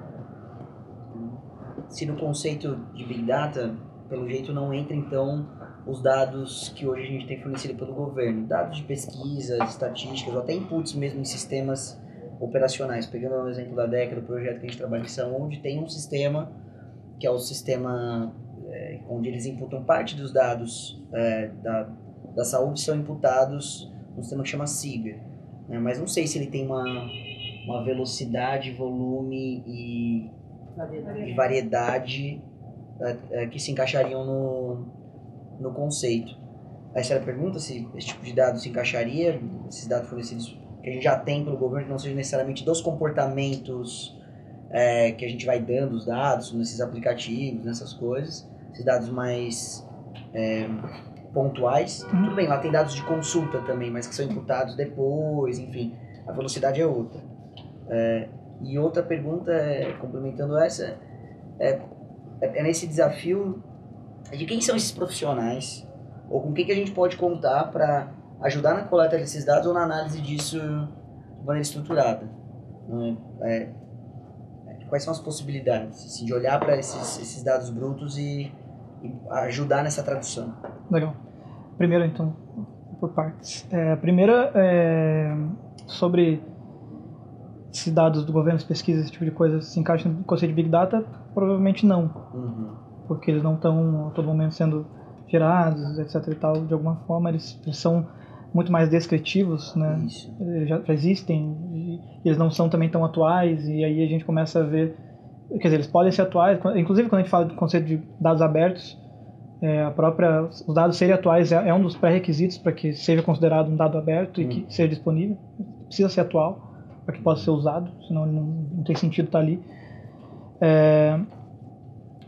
se no conceito de Big Data, pelo jeito não entra então os dados que hoje a gente tem fornecido pelo governo, dados de pesquisas, estatísticas, ou até inputs mesmo em sistemas operacionais. Pegando o exemplo da década, do projeto que a gente trabalha em Saúde, tem um sistema que é o sistema é, onde eles imputam parte dos dados é, da, da saúde são imputados no sistema que chama SIGA. né? Mas não sei se ele tem uma, uma velocidade, volume e, e variedade é, é, que se encaixariam no, no conceito. Essa era a pergunta, se esse tipo de dados se encaixaria, esses dados fornecidos que a gente já tem pelo governo, que não sejam necessariamente dos comportamentos é, que a gente vai dando os dados nesses aplicativos, nessas coisas, esses dados mais é, pontuais. Uhum. Tudo bem, lá tem dados de consulta também, mas que são imputados depois, enfim, a velocidade é outra. É, e outra pergunta, é, complementando essa, é, é é nesse desafio de quem são esses profissionais, ou com quem que a gente pode contar para ajudar na coleta desses dados ou na análise disso de maneira estruturada. né? É, é, quais são as possibilidades assim, de olhar para esses, esses dados brutos e, e ajudar nessa tradução? Legal. Primeiro, então, por partes. É, a primeira é sobre se dados do governo, se pesquisas, esse tipo de coisa se encaixam no conceito de Big Data, provavelmente não, Uhum. porque eles não estão a todo momento sendo gerados, etc e tal, de alguma forma, eles, eles são muito mais descritivos, né? Isso. Eles já, já existem eles não são também tão atuais e aí a gente começa a ver quer dizer eles podem ser atuais inclusive quando a gente fala do conceito de dados abertos é, a própria os dados serem atuais é, é um dos pré-requisitos para que seja considerado um dado aberto e que seja disponível precisa ser atual para que possa ser usado senão não, não tem sentido estar ali É,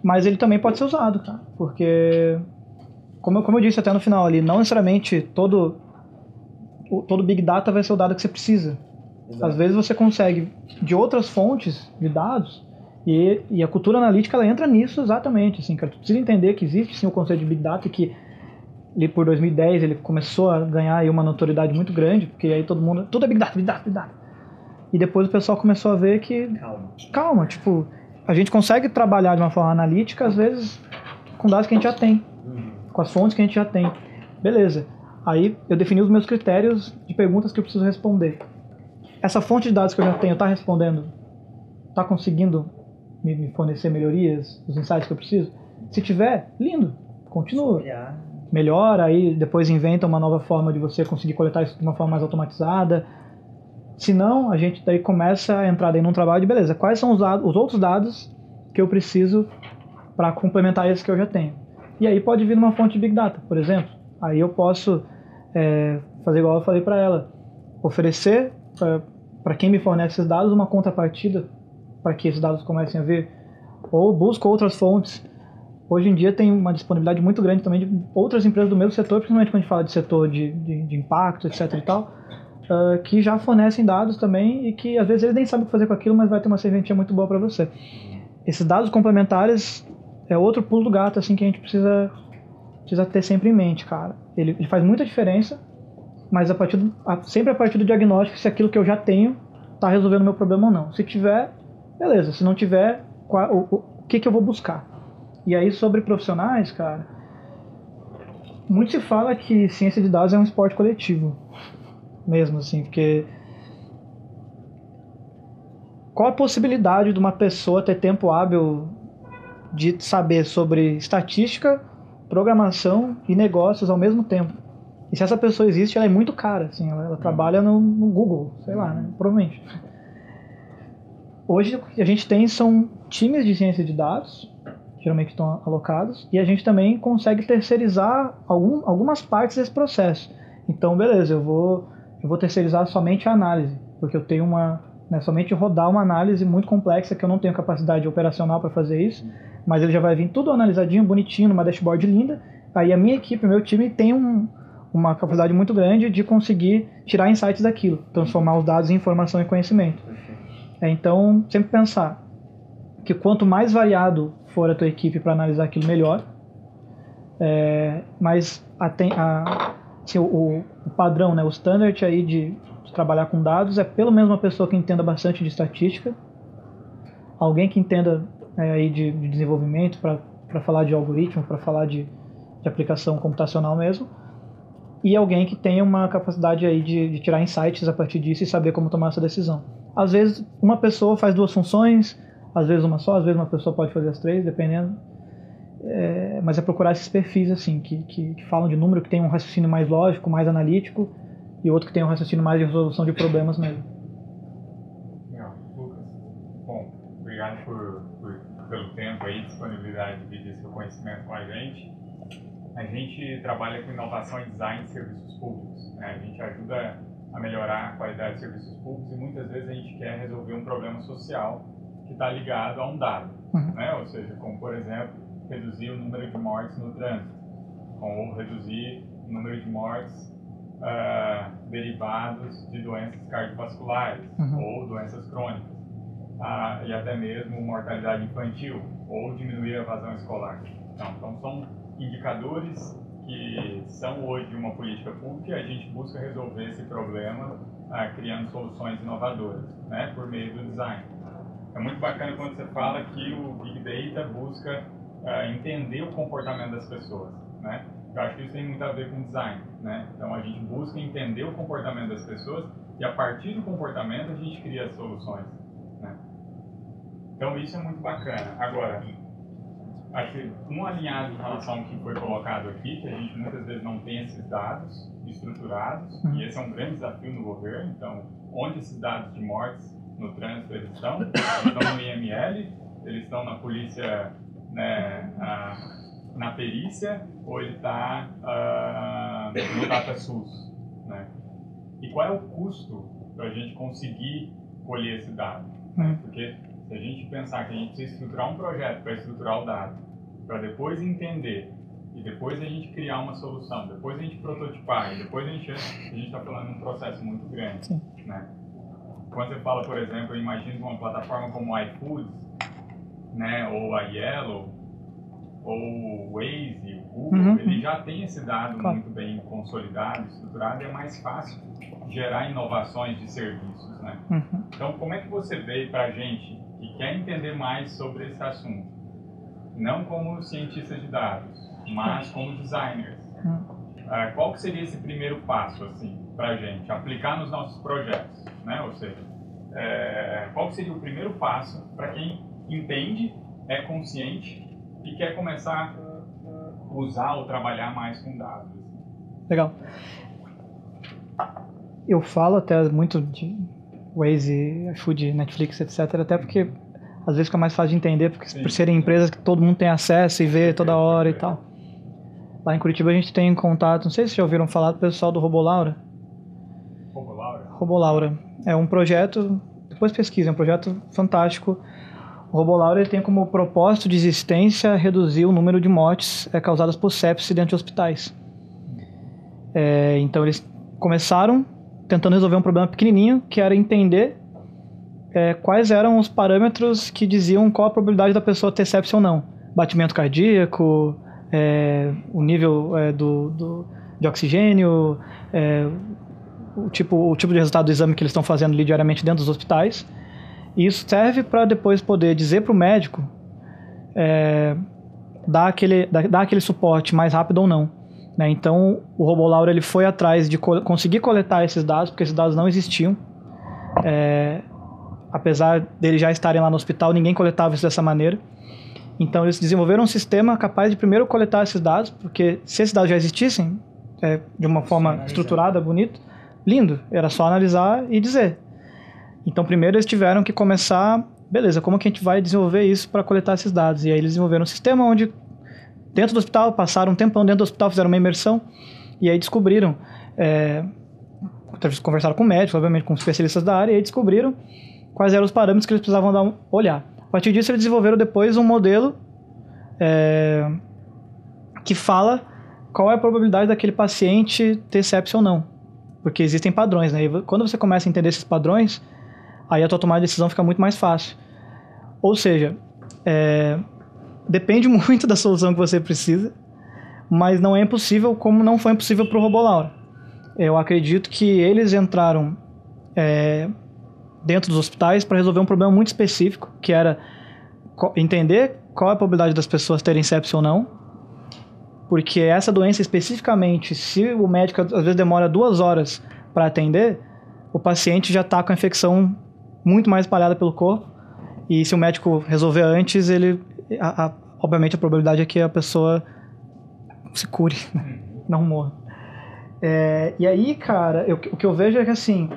mas ele também pode ser usado tá? porque como, eu- como eu disse até no final ali não necessariamente todo o- todo Big Data vai ser o dado que você precisa. Exato. Às vezes você consegue de outras fontes de dados e, e a cultura analítica ela entra nisso exatamente. Assim, cara, tu precisa entender que existe sim o conceito de Big Data e que ali por 2010 ele começou a ganhar aí uma notoriedade muito grande, porque aí todo mundo, tudo é Big Data, Big Data, Big Data. E depois o pessoal começou a ver que, Calma. calma, tipo, a gente consegue trabalhar de uma forma analítica, às vezes, com dados que a gente já tem. Uhum. com as fontes que a gente já tem. Beleza. Aí eu defini os meus critérios de perguntas que eu preciso responder. Essa fonte de dados que eu já tenho está respondendo? Está conseguindo me, fornecer melhorias, os insights que eu preciso? Se tiver, lindo, continua. Olhar. Melhora, aí depois inventa uma nova forma de você conseguir coletar isso de uma forma mais automatizada. Se não, a gente daí começa a entrar daí num trabalho de beleza. Quais são os, dados, os outros dados que eu preciso para complementar esses que eu já tenho? E aí pode vir numa fonte de Big Data, por exemplo. Aí eu posso é, fazer igual eu falei para ela, oferecer para quem me fornece esses dados uma contrapartida para que esses dados comecem a vir, ou busco outras fontes. Hoje em dia tem uma disponibilidade muito grande também de outras empresas do mesmo setor, principalmente quando a gente fala de setor de, de, de impacto, etc e tal, uh, que já fornecem dados também e que às vezes eles nem sabem o que fazer com aquilo, mas vai ter uma serventia muito boa para você. Esses dados complementares é outro pulo do gato assim que a gente precisa precisa ter sempre em mente, cara. Ele, ele faz muita diferença, mas a partir do, a, sempre a partir do diagnóstico se aquilo que eu já tenho está resolvendo meu problema ou não. Se tiver, beleza. Se não tiver, qual, o, o, que, que eu vou buscar? E aí sobre profissionais, cara, muito se fala que ciência de dados é um esporte coletivo, mesmo assim, porque qual a possibilidade de uma pessoa ter tempo hábil de saber sobre estatística, programação e negócios ao mesmo tempo? E se essa pessoa existe, ela é muito cara, assim, ela, ela trabalha no, no, Google, sei lá, né? Provavelmente. Hoje o que a gente tem são times de ciência de dados, geralmente estão alocados, e a gente também consegue terceirizar algum, algumas partes desse processo. Então, beleza, eu vou, eu vou terceirizar somente a análise, porque eu tenho uma, né, somente rodar uma análise muito complexa que eu não tenho capacidade operacional para fazer isso, mas ele já vai vir tudo analisadinho, bonitinho, numa dashboard linda. Aí a minha equipe, meu time tem um, uma capacidade muito grande de conseguir tirar insights daquilo, transformar os dados em informação e conhecimento. É, então, sempre pensar que quanto mais variado for a tua equipe para analisar aquilo, melhor. É, mas a, a, assim, o, o, padrão, né, o standard aí de, de, trabalhar com dados é pelo menos uma pessoa que entenda bastante de estatística, alguém que entenda é, aí de, de desenvolvimento para falar de algoritmo, para falar de, de aplicação computacional mesmo, e alguém que tenha uma capacidade aí de, de, tirar insights a partir disso e saber como tomar essa decisão. Às vezes uma pessoa faz duas funções, às vezes uma só, às vezes uma pessoa pode fazer as três, dependendo. É, mas é procurar esses perfis assim que, que, que, falam de número, que tem um raciocínio mais lógico, mais analítico, e outro que tem um raciocínio mais de resolução de problemas mesmo. Legal, Lucas. Bom, obrigado por, por, pelo tempo aí, disponibilidade de dividir seu conhecimento com a gente. A gente trabalha com inovação e design de serviços públicos. Né? A gente ajuda a melhorar a qualidade de serviços públicos e muitas vezes a gente quer resolver um problema social que está ligado a um dado. Uhum. Né? Ou seja, como por exemplo, reduzir o número de mortes no trânsito, ou reduzir o número de mortes uh, derivados de doenças cardiovasculares uhum. ou doenças crônicas, uh, e até mesmo mortalidade infantil, ou diminuir a evasão escolar. Então, então são indicadores que são hoje uma política pública a gente busca resolver esse problema ah, criando soluções inovadoras, né, por meio do design. É muito bacana quando você fala que o Big Data busca ah, entender o comportamento das pessoas, né? Eu acho que isso tem muito a ver com design, né? Então a gente busca entender o comportamento das pessoas e a partir do comportamento a gente cria soluções, né? Então isso é muito bacana. Agora, acho que um alinhado em relação ao que foi colocado aqui, que a gente muitas vezes não tem esses dados estruturados, uhum. e esse é um grande desafio no governo. Então, onde esses dados de mortes no trânsito eles estão? Eles estão no IML, eles estão na polícia, né, a, na perícia, ou ele está uh, no DataSUS, né? E qual é o custo para a gente conseguir colher esse dado? Uhum. Porque se a gente pensar que a gente precisa estruturar um projeto para estruturar o dado, para depois entender e depois a gente criar uma solução, depois a gente prototipar e depois a gente a gente está falando de um processo muito grande, Sim. né? Quando você fala, por exemplo, eu imagino uma plataforma como o iFoods, né, ou a Yellow, ou o Waze, o Google, uhum. ele já tem esse dado claro. muito bem consolidado, estruturado, e é mais fácil gerar inovações de serviços, né? Uhum. Então, como é que você vê para a gente que quer entender mais sobre esse assunto? não como cientista de dados, mas como designers. Ah, qual que seria esse primeiro passo, assim, pra gente? Aplicar nos nossos projetos, né? Ou seja, é, qual que seria o primeiro passo para quem entende, é consciente e quer começar a usar ou trabalhar mais com dados? Legal. Eu falo até muito de Waze, iFood, Netflix, etc. Até porque às vezes fica mais fácil de entender, porque Sim. por serem empresas que todo mundo tem acesso e vê toda hora e tal. Lá em Curitiba a gente tem contato, não sei se já ouviram falar do pessoal do Robolaura. Como Laura? Robolaura é um projeto, depois pesquisa, é um projeto fantástico. O Robolaura ele tem como propósito de existência reduzir o número de mortes é, causadas por sepsis dentro de hospitais. É, então eles começaram tentando resolver um problema pequenininho, que era entender é, quais eram os parâmetros que diziam qual a probabilidade da pessoa ter sepsis ou não. Batimento cardíaco, é, o nível é, do, do- de oxigênio, é, o, tipo, o tipo de resultado do exame que eles estão fazendo ali diariamente dentro dos hospitais. E isso serve para depois poder dizer para o médico é, dar, aquele, dar, dar aquele suporte mais rápido ou não. Né? Então, o Robolaura ele foi atrás de co- conseguir coletar esses dados, porque esses dados não existiam. É, apesar deles já estarem lá no hospital, ninguém coletava isso dessa maneira. Então, eles desenvolveram um sistema capaz de primeiro coletar esses dados, porque se esses dados já existissem, é, de uma forma analisar. estruturada, bonita, lindo, era só analisar e dizer. Então, primeiro eles tiveram que começar, beleza, como que a gente vai desenvolver isso para coletar esses dados? E aí eles desenvolveram um sistema onde, dentro do hospital, passaram um tempão dentro do hospital, fizeram uma imersão, e aí descobriram, é, conversaram com médicos, obviamente com especialistas da área, e aí descobriram quais eram os parâmetros que eles precisavam dar um, olhar. A partir disso, eles desenvolveram depois um modelo é, que fala qual é a probabilidade daquele paciente ter sepsis ou não. Porque existem padrões, né? E quando você começa a entender esses padrões, aí a tua tomada de decisão fica muito mais fácil. Ou seja, é, depende muito da solução que você precisa, mas não é impossível como não foi impossível para o Robolaura. Eu acredito que eles entraram é, dentro dos hospitais para resolver um problema muito específico, que era entender qual é a probabilidade das pessoas terem sepsis ou não, porque essa doença especificamente, se o médico às vezes demora duas horas para atender, o paciente já está com a infecção muito mais espalhada pelo corpo, e se o médico resolver antes, ele, a- a- obviamente a probabilidade é que a pessoa se cure, né? não morra. É, e aí, cara, eu- o que eu vejo é que assim,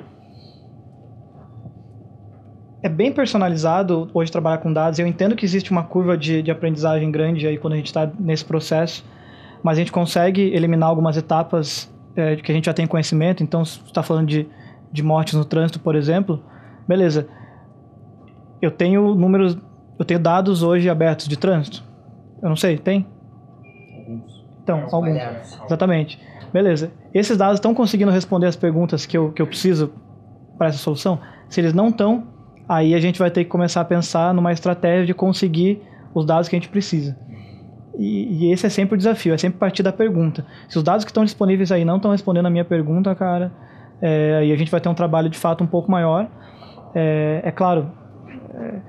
é bem personalizado hoje trabalhar com dados. Eu entendo que existe uma curva de, de aprendizagem grande aí quando a gente está nesse processo, mas a gente consegue eliminar algumas etapas é, que a gente já tem conhecimento. Então, se está falando de, de mortes no trânsito, por exemplo, beleza. Eu tenho números, eu tenho dados hoje abertos de trânsito. Eu não sei, tem? Alguns. Então, É, alguns. espalhados. Exatamente. Beleza. Esses dados estão conseguindo responder as perguntas que eu, que eu preciso para essa solução? Se eles não estão, aí a gente vai ter que começar a pensar numa estratégia de conseguir os dados que a gente precisa. E, e esse é sempre o desafio, é sempre partir da pergunta. Se os dados que estão disponíveis aí não estão respondendo a minha pergunta, cara, é, aí a gente vai ter um trabalho de fato um pouco maior. É, é claro, é,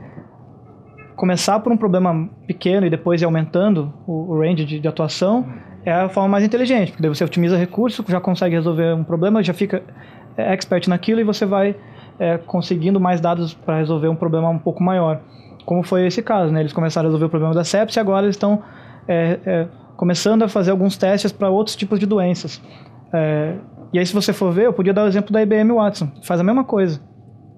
começar por um problema pequeno e depois ir aumentando o, o range de, de atuação é a forma mais inteligente, porque daí você otimiza recurso, já consegue resolver um problema, já fica é, expert naquilo e você vai é, conseguindo mais dados para resolver um problema um pouco maior. Como foi esse caso, né? Eles começaram a resolver o problema da sepsis e agora eles estão é, é, começando a fazer alguns testes para outros tipos de doenças. É, e aí, se você for ver, eu podia dar o exemplo da IBM Watson, faz a mesma coisa.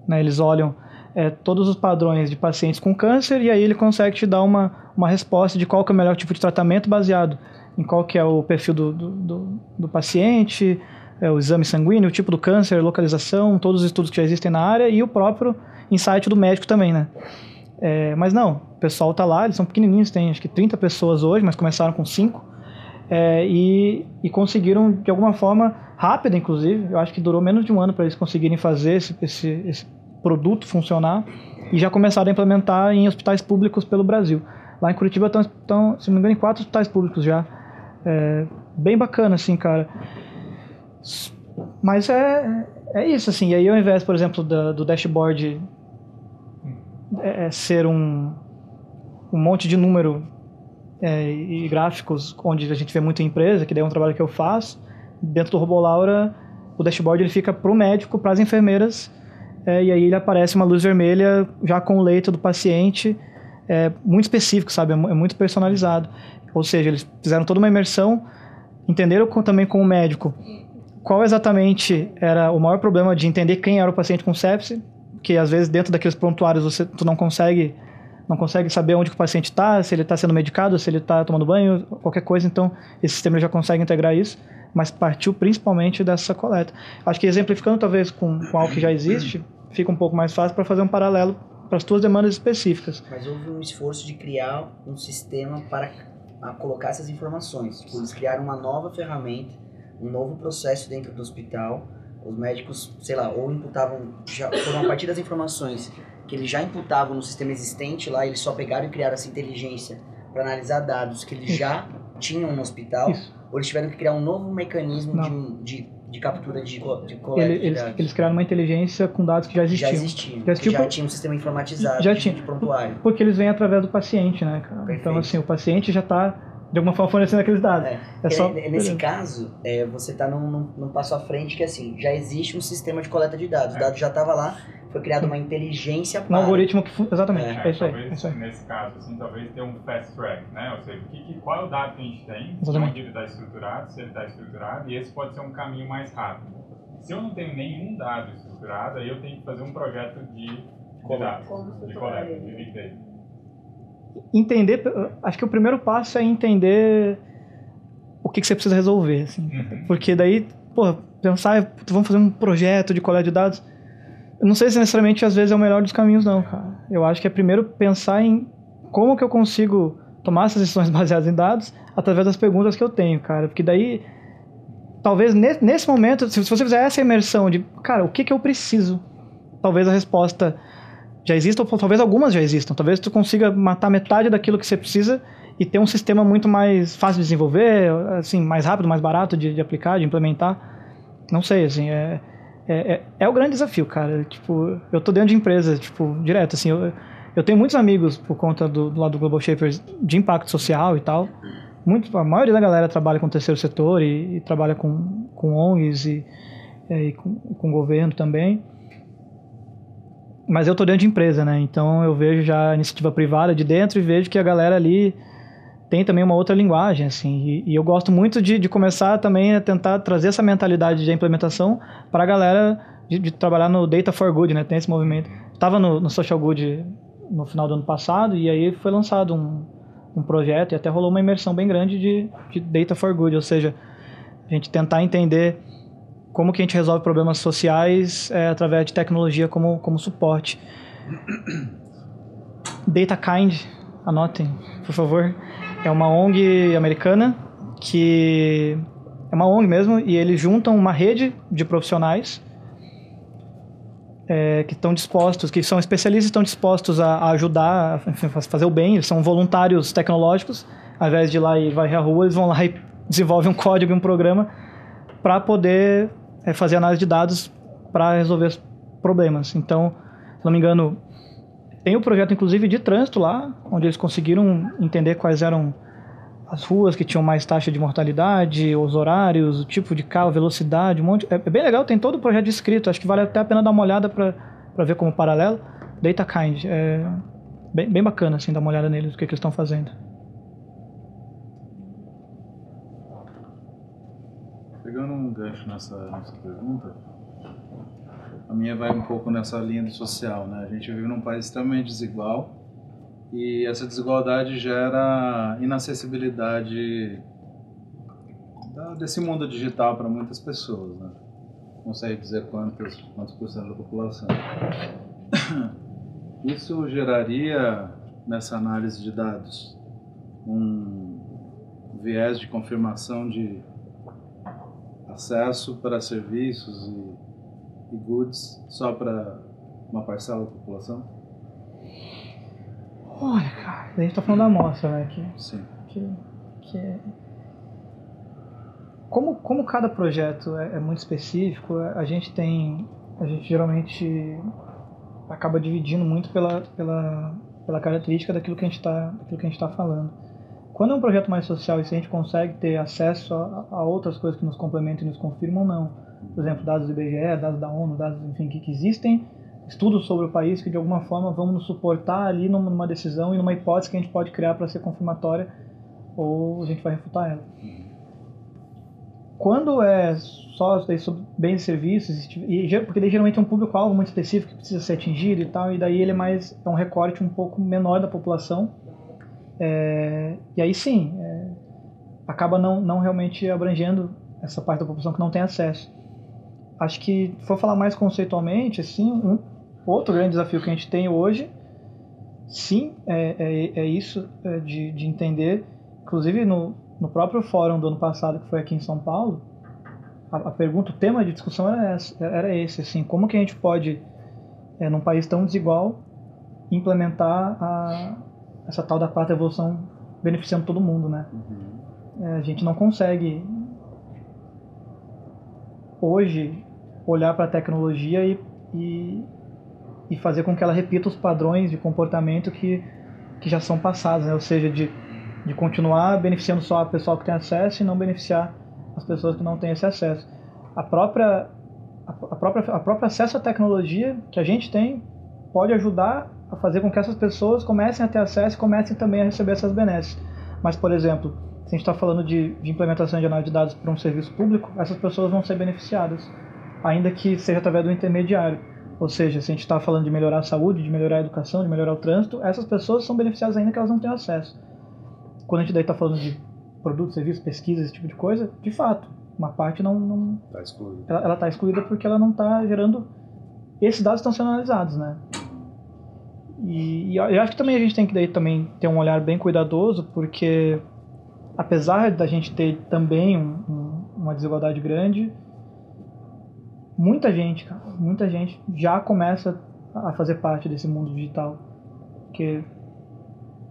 Né? Eles olham é, todos os padrões de pacientes com câncer e aí ele consegue te dar uma, uma resposta de qual que é o melhor tipo de tratamento baseado em qual que é o perfil do, do, do, do paciente, é, o exame sanguíneo, o tipo do câncer, localização, todos os estudos que já existem na área e o próprio insight do médico também, né? É, mas não, o pessoal tá lá, eles são pequenininhos, tem acho que 30 pessoas hoje, mas começaram com 5 é, e, e conseguiram de alguma forma rápida, inclusive, eu acho que durou menos de um ano para eles conseguirem fazer esse, esse, esse produto funcionar e já começaram a implementar em hospitais públicos pelo Brasil. Lá em Curitiba estão, se não me engano, em quatro hospitais públicos já. É, bem bacana, assim, cara. Mas é, é isso, assim. E aí, ao invés, por exemplo, da- do dashboard é, é ser um, um monte de número é, e gráficos, onde a gente vê muita empresa, que daí é um trabalho que eu faço. Dentro do Robô Laura, o dashboard ele fica para o médico, para as enfermeiras, é, e aí ele aparece uma luz vermelha já com o leito do paciente, é, muito específico, sabe? É, é muito personalizado. Ou seja, eles fizeram toda uma imersão, entenderam com- também com o médico qual exatamente era o maior problema de entender quem era o paciente com sepse, que às vezes dentro daqueles prontuários você tu não consegue não consegue saber onde o paciente está, se ele está sendo medicado, se ele está tomando banho, qualquer coisa. Então, esse sistema já consegue integrar isso, mas partiu principalmente dessa coleta. Acho que exemplificando talvez com, com algo que já existe, fica um pouco mais fácil para fazer um paralelo para as tuas demandas específicas. Mas houve um esforço de criar um sistema para colocar essas informações. Tipo, Eles criaram uma nova ferramenta, um novo processo dentro do hospital. Os médicos, sei lá, ou imputavam, já foram a partir das informações que eles já imputavam no sistema existente lá, eles só pegaram e criaram essa inteligência para analisar dados que eles já tinham no hospital, Isso. Ou eles tiveram que criar um novo mecanismo de, de, de captura de, de coleta eles, dados. eles criaram uma inteligência com dados que já já existiam. existiam, Já existiam já por- tinha um sistema informatizado Já de, tinha. de prontuário. Porque eles vêm através do paciente, né, cara? Perfeito. Então, assim, o paciente já está, de alguma forma, fornecendo aqueles dados. É, É só- Nesse caso, é, você está num, num, num passo à frente que assim, já existe um sistema de coleta de dados. O dado já estava lá, foi criada uma inteligência Um para. algoritmo que... Exatamente, É, é, isso aí. É talvez, isso aí. nesse caso, assim, talvez ter um fast track, né? Ou seja, que, que- qual é o dado que a gente tem, Exatamente. onde ele está estruturado, se ele está estruturado, e esse pode ser um caminho mais rápido. Se eu não tenho nenhum dado estruturado, aí eu tenho que fazer um projeto de, de Coleta. dados, de coleta, de Big Data. Entender... Acho que o primeiro passo é entender o que, que você precisa resolver, assim. Uhum. Porque daí, pô, pensar, "Putz, vamos fazer um projeto de coleta de dados. Eu não sei se necessariamente às vezes é o melhor dos caminhos, não, cara. Eu acho que é primeiro pensar em como que eu consigo tomar essas decisões baseadas em dados através das perguntas que eu tenho, cara. Porque daí, talvez ne- nesse momento, se se você fizer essa imersão de, cara, o que que eu preciso? Talvez a resposta já exista, ou talvez algumas já existam. Talvez tu consiga matar metade daquilo que você precisa e ter um sistema muito mais fácil de desenvolver, assim, mais rápido, mais barato de, de aplicar, de implementar. Não sei, assim, é, é, é, é o grande desafio, cara. Tipo, eu tô dentro de empresa, tipo, direto, assim, eu, eu tenho muitos amigos por conta do, do lado do Global Shapers de impacto social e tal. Muito, a maioria da galera trabalha com o terceiro setor e, e trabalha com, com ONGs e, é, e com, com o governo também. Mas eu tô dentro de empresa, né? Então eu vejo já a iniciativa privada de dentro e vejo que a galera ali tem também uma outra linguagem, assim. E, e eu gosto muito de, de começar também a tentar trazer essa mentalidade de implementação para a galera de, de trabalhar no Data for Good, né? Tem esse movimento. Estava no, no Social Good no final do ano passado e aí foi lançado um, um projeto e até rolou uma imersão bem grande de, de Data for Good, ou seja, a gente tentar entender como que a gente resolve problemas sociais é, através de tecnologia como, como suporte. DataKind, anotem, por favor, é uma ONG americana que é uma ONG mesmo e eles juntam uma rede de profissionais é, que estão dispostos, que são especialistas, estão dispostos a, a ajudar, a fazer o bem. Eles são voluntários tecnológicos. Ao invés de ir lá e varrer a rua, eles vão lá e desenvolvem um código um programa para poder é, fazer análise de dados para resolver problemas. Então, se não me engano, tem o projeto inclusive de trânsito lá, onde eles conseguiram entender quais eram as ruas que tinham mais taxa de mortalidade, os horários, o tipo de carro, velocidade, um monte. É, é bem legal, tem todo o projeto escrito. Acho que vale até a pena dar uma olhada para ver como paralelo. DataKind, é bem, bem bacana assim, dar uma olhada neles, o que, que eles estão fazendo. Pegando um gancho nessa, nessa pergunta, a minha vai um pouco nessa linha do social, né? A gente vive num país extremamente desigual e essa desigualdade gera inacessibilidade da- desse mundo digital para muitas pessoas, né? Não sei dizer quantos, quantos por cento da população. Isso geraria, nessa análise de dados, um viés de confirmação de acesso para serviços e, e goods só para uma parcela da população? Olha, cara, a gente tá falando da amostra, né? Que, Sim. que, que é... como, como cada projeto é, é muito específico, a gente tem. A gente geralmente acaba dividindo muito pela, pela, pela característica daquilo que a gente está tá falando. Quando é um projeto mais social e se a gente consegue ter acesso a, a outras coisas que nos complementam e nos confirmam, não. Por exemplo, dados do IBGE, dados da ONU, dados, enfim, que, que existem, estudos sobre o país que de alguma forma vão nos suportar ali numa decisão e numa hipótese que a gente pode criar para ser confirmatória ou a gente vai refutar ela. Quando é só sobre bens e serviços, porque daí geralmente é um público-alvo muito específico que precisa ser atingido e tal, e daí ele é mais é um recorte um pouco menor da população. É, e aí sim, é, acaba não, não realmente abrangendo essa parte da população que não tem acesso. Acho que, se for falar mais conceitualmente, assim, um outro grande desafio que a gente tem hoje, sim, é, é, é isso é, de, de entender, inclusive no, no próprio fórum do ano passado, que foi aqui em São Paulo, a, a pergunta, o tema de discussão era, essa, era esse, assim, como que a gente pode, é, num país tão desigual, implementar a, essa tal da quarta evolução beneficiando todo mundo, né? Uhum. É, a gente não consegue hoje olhar para a tecnologia e, e, e, fazer com que ela repita os padrões de comportamento que, que já são passados, né? Ou seja, de de continuar beneficiando só o pessoal que tem acesso e não beneficiar as pessoas que não têm esse acesso. A própria, a própria, a própria acesso à tecnologia que a gente tem pode ajudar a fazer com que essas pessoas comecem a ter acesso e comecem também a receber essas benesses. Mas, por exemplo, se a gente está falando de, de implementação de análise de dados para um serviço público, essas pessoas vão ser beneficiadas, ainda que seja através do intermediário. Ou seja, se a gente está falando de melhorar a saúde, de melhorar a educação, de melhorar o trânsito, essas pessoas são beneficiadas ainda que elas não tenham acesso quando a gente daí está falando de produtos, serviços, pesquisa, esse tipo de coisa, de fato, uma parte não, não tá excluída. Ela está excluída porque ela não está gerando esses dados estão sendo analisados, né? E, e, eu acho que também a gente tem que daí também ter um olhar bem cuidadoso, porque apesar da gente ter também um, um, uma desigualdade grande, muita gente, cara, muita gente já começa a fazer parte desse mundo digital, que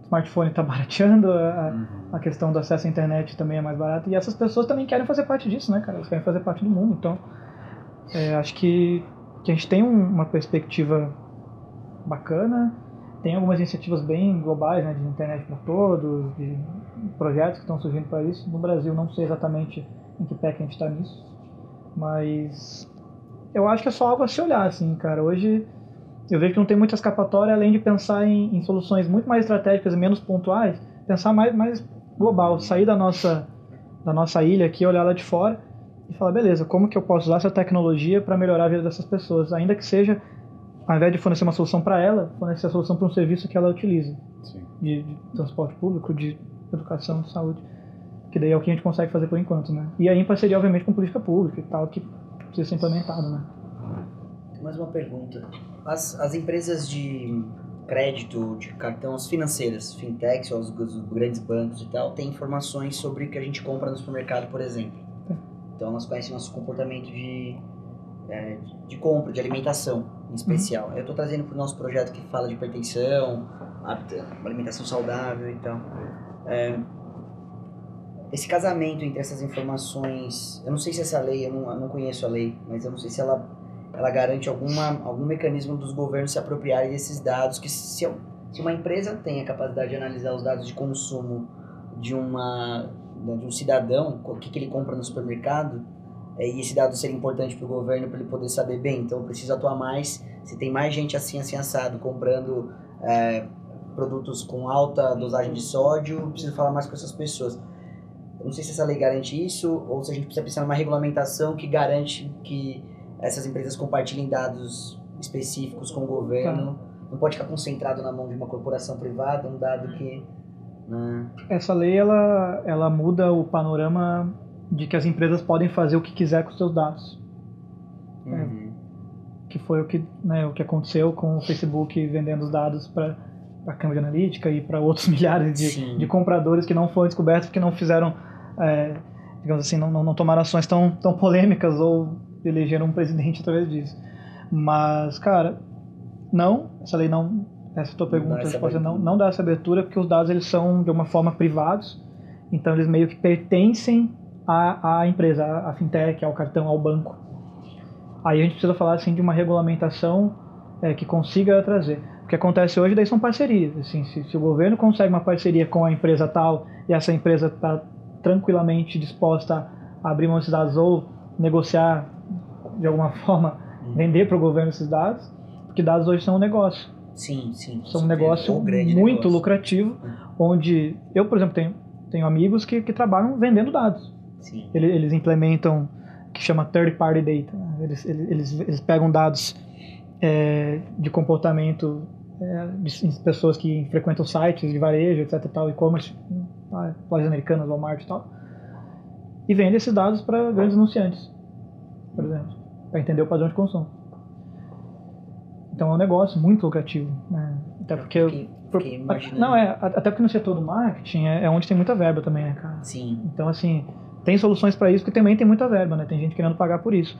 smartphone está barateando, a, uhum. a, questão do acesso à internet também é mais barata, e essas pessoas também querem fazer parte disso, né, cara? Elas querem fazer parte do mundo. Então, é, acho que, que a gente tem um, uma perspectiva bacana, tem algumas iniciativas bem globais, né, de internet para todos, de projetos que estão surgindo para isso. No Brasil, não sei exatamente em que pé que a gente está nisso, mas eu acho que é só algo a se olhar, assim, cara. Hoje eu vejo que não tem muita escapatória além de pensar em, em soluções muito mais estratégicas e menos pontuais, pensar mais, mais global, sair da nossa, da nossa ilha aqui, olhar lá de fora e falar, beleza, como que eu posso usar essa tecnologia para melhorar a vida dessas pessoas, ainda que seja, ao invés de fornecer uma solução para ela, fornecer a solução para um serviço que ela utilize, de, de, transporte público, de educação, de saúde, que daí é o que a gente consegue fazer por enquanto, né? E aí em parceria, obviamente, com política pública e tal, que precisa ser implementado, né? Mais uma pergunta as, as empresas de crédito, de cartão, as financeiras, fintechs, os, os, grandes bancos e tal, têm informações sobre o que a gente compra no supermercado, por exemplo. Então elas conhecem nosso comportamento de, é, de compra, de alimentação em especial. Uhum. Eu estou trazendo para o nosso projeto que fala de hipertensão, alimentação saudável e tal. É, esse casamento entre essas informações, eu não sei se essa lei, eu não, eu não conheço a lei, mas eu não sei se ela ela garante alguma, algum mecanismo dos governos se apropriarem desses dados, que se, se uma empresa tem a capacidade de analisar os dados de consumo de, uma, de um cidadão, o que, que ele compra no supermercado, e esse dado ser importante para o governo para ele poder saber bem, então eu preciso atuar mais, se tem mais gente assim, assim, assado, comprando é, produtos com alta dosagem de sódio, preciso falar mais com essas pessoas. Eu não sei se essa lei garante isso, ou se a gente precisa pensar numa regulamentação que garante que essas empresas compartilhem dados específicos com o governo. Tá. Não pode ficar concentrado na mão de uma corporação privada, um dado que. Né? Essa lei ela, ela muda o panorama de que as empresas podem fazer o que quiser com os seus dados. Uhum. É, que foi o que, né, o que aconteceu com o Facebook vendendo os dados para a Cambridge Analytica e para outros milhares de, de compradores que não foram descobertos porque não fizeram, é, digamos assim, não, não, não tomaram ações tão, tão polêmicas ou elegeram um presidente através disso. Mas, cara, não, essa lei não, essa tua pergunta, a resposta não, não dá essa abertura porque os dados eles são de uma forma privados, então eles meio que pertencem à, à empresa, à fintech, ao cartão, ao banco. Aí a gente precisa falar assim de uma regulamentação é, que consiga trazer. O que acontece hoje daí são parcerias. Assim, se, se o governo consegue uma parceria com a empresa tal e essa empresa está tranquilamente disposta a abrir mão desses dados ou negociar de alguma forma, vender para o governo esses dados, porque dados hoje são um negócio. Sim, sim. São um negócio Ou grande muito negócio. lucrativo, onde eu, por exemplo, tenho, tenho amigos que, que trabalham vendendo dados. Sim. Ele- Eles, implementam o que chama third party data. né? Eles, eles, eles, pegam dados é, de comportamento é, de pessoas que frequentam sites de varejo, etc. Tal, e-commerce, ah, lojas americanas, Walmart e tal, e vendem esses dados para grandes anunciantes, por exemplo, para entender o padrão de consumo. Então é um negócio muito lucrativo, né? Até porque Eu fiquei- fiquei imaginando. não é, até porque no setor do marketing é, é onde tem muita verba também, né, cara? Sim. Então, assim, tem soluções para isso que também tem muita verba, né? Tem gente querendo pagar por isso.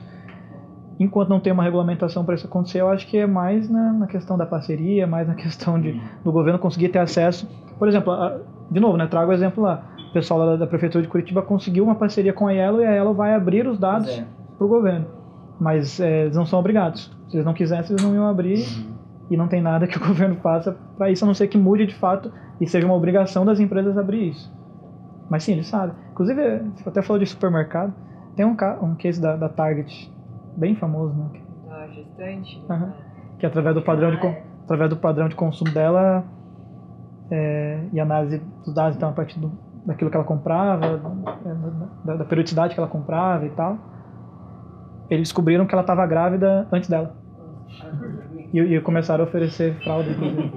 Enquanto não tem uma regulamentação para isso acontecer, eu acho que é mais na, na questão da parceria, mais na questão de, do governo conseguir ter acesso. Por exemplo, a- de novo, né? Trago o exemplo lá. O pessoal da, da Prefeitura de Curitiba conseguiu uma parceria com a Yellow e a Yellow vai abrir os dados é. para o governo. Mas é, eles não são obrigados. Se eles não quisessem, eles não iam abrir Uhum. e não tem nada que o governo faça para isso, a não ser que mude de fato e seja uma obrigação das empresas abrir isso. Mas sim, eles sabem. Inclusive, você até falou de supermercado. Tem um, um case da, da Target, bem famoso, né? Da gestante. Né? Que através do padrão de, con- através do padrão de consumo dela é, e análise dos dados, então, a partir do, daquilo que ela comprava, é, da, da periodicidade que ela comprava e tal, eles descobriram que ela estava grávida antes dela. E, e começaram a oferecer fralda, inclusive.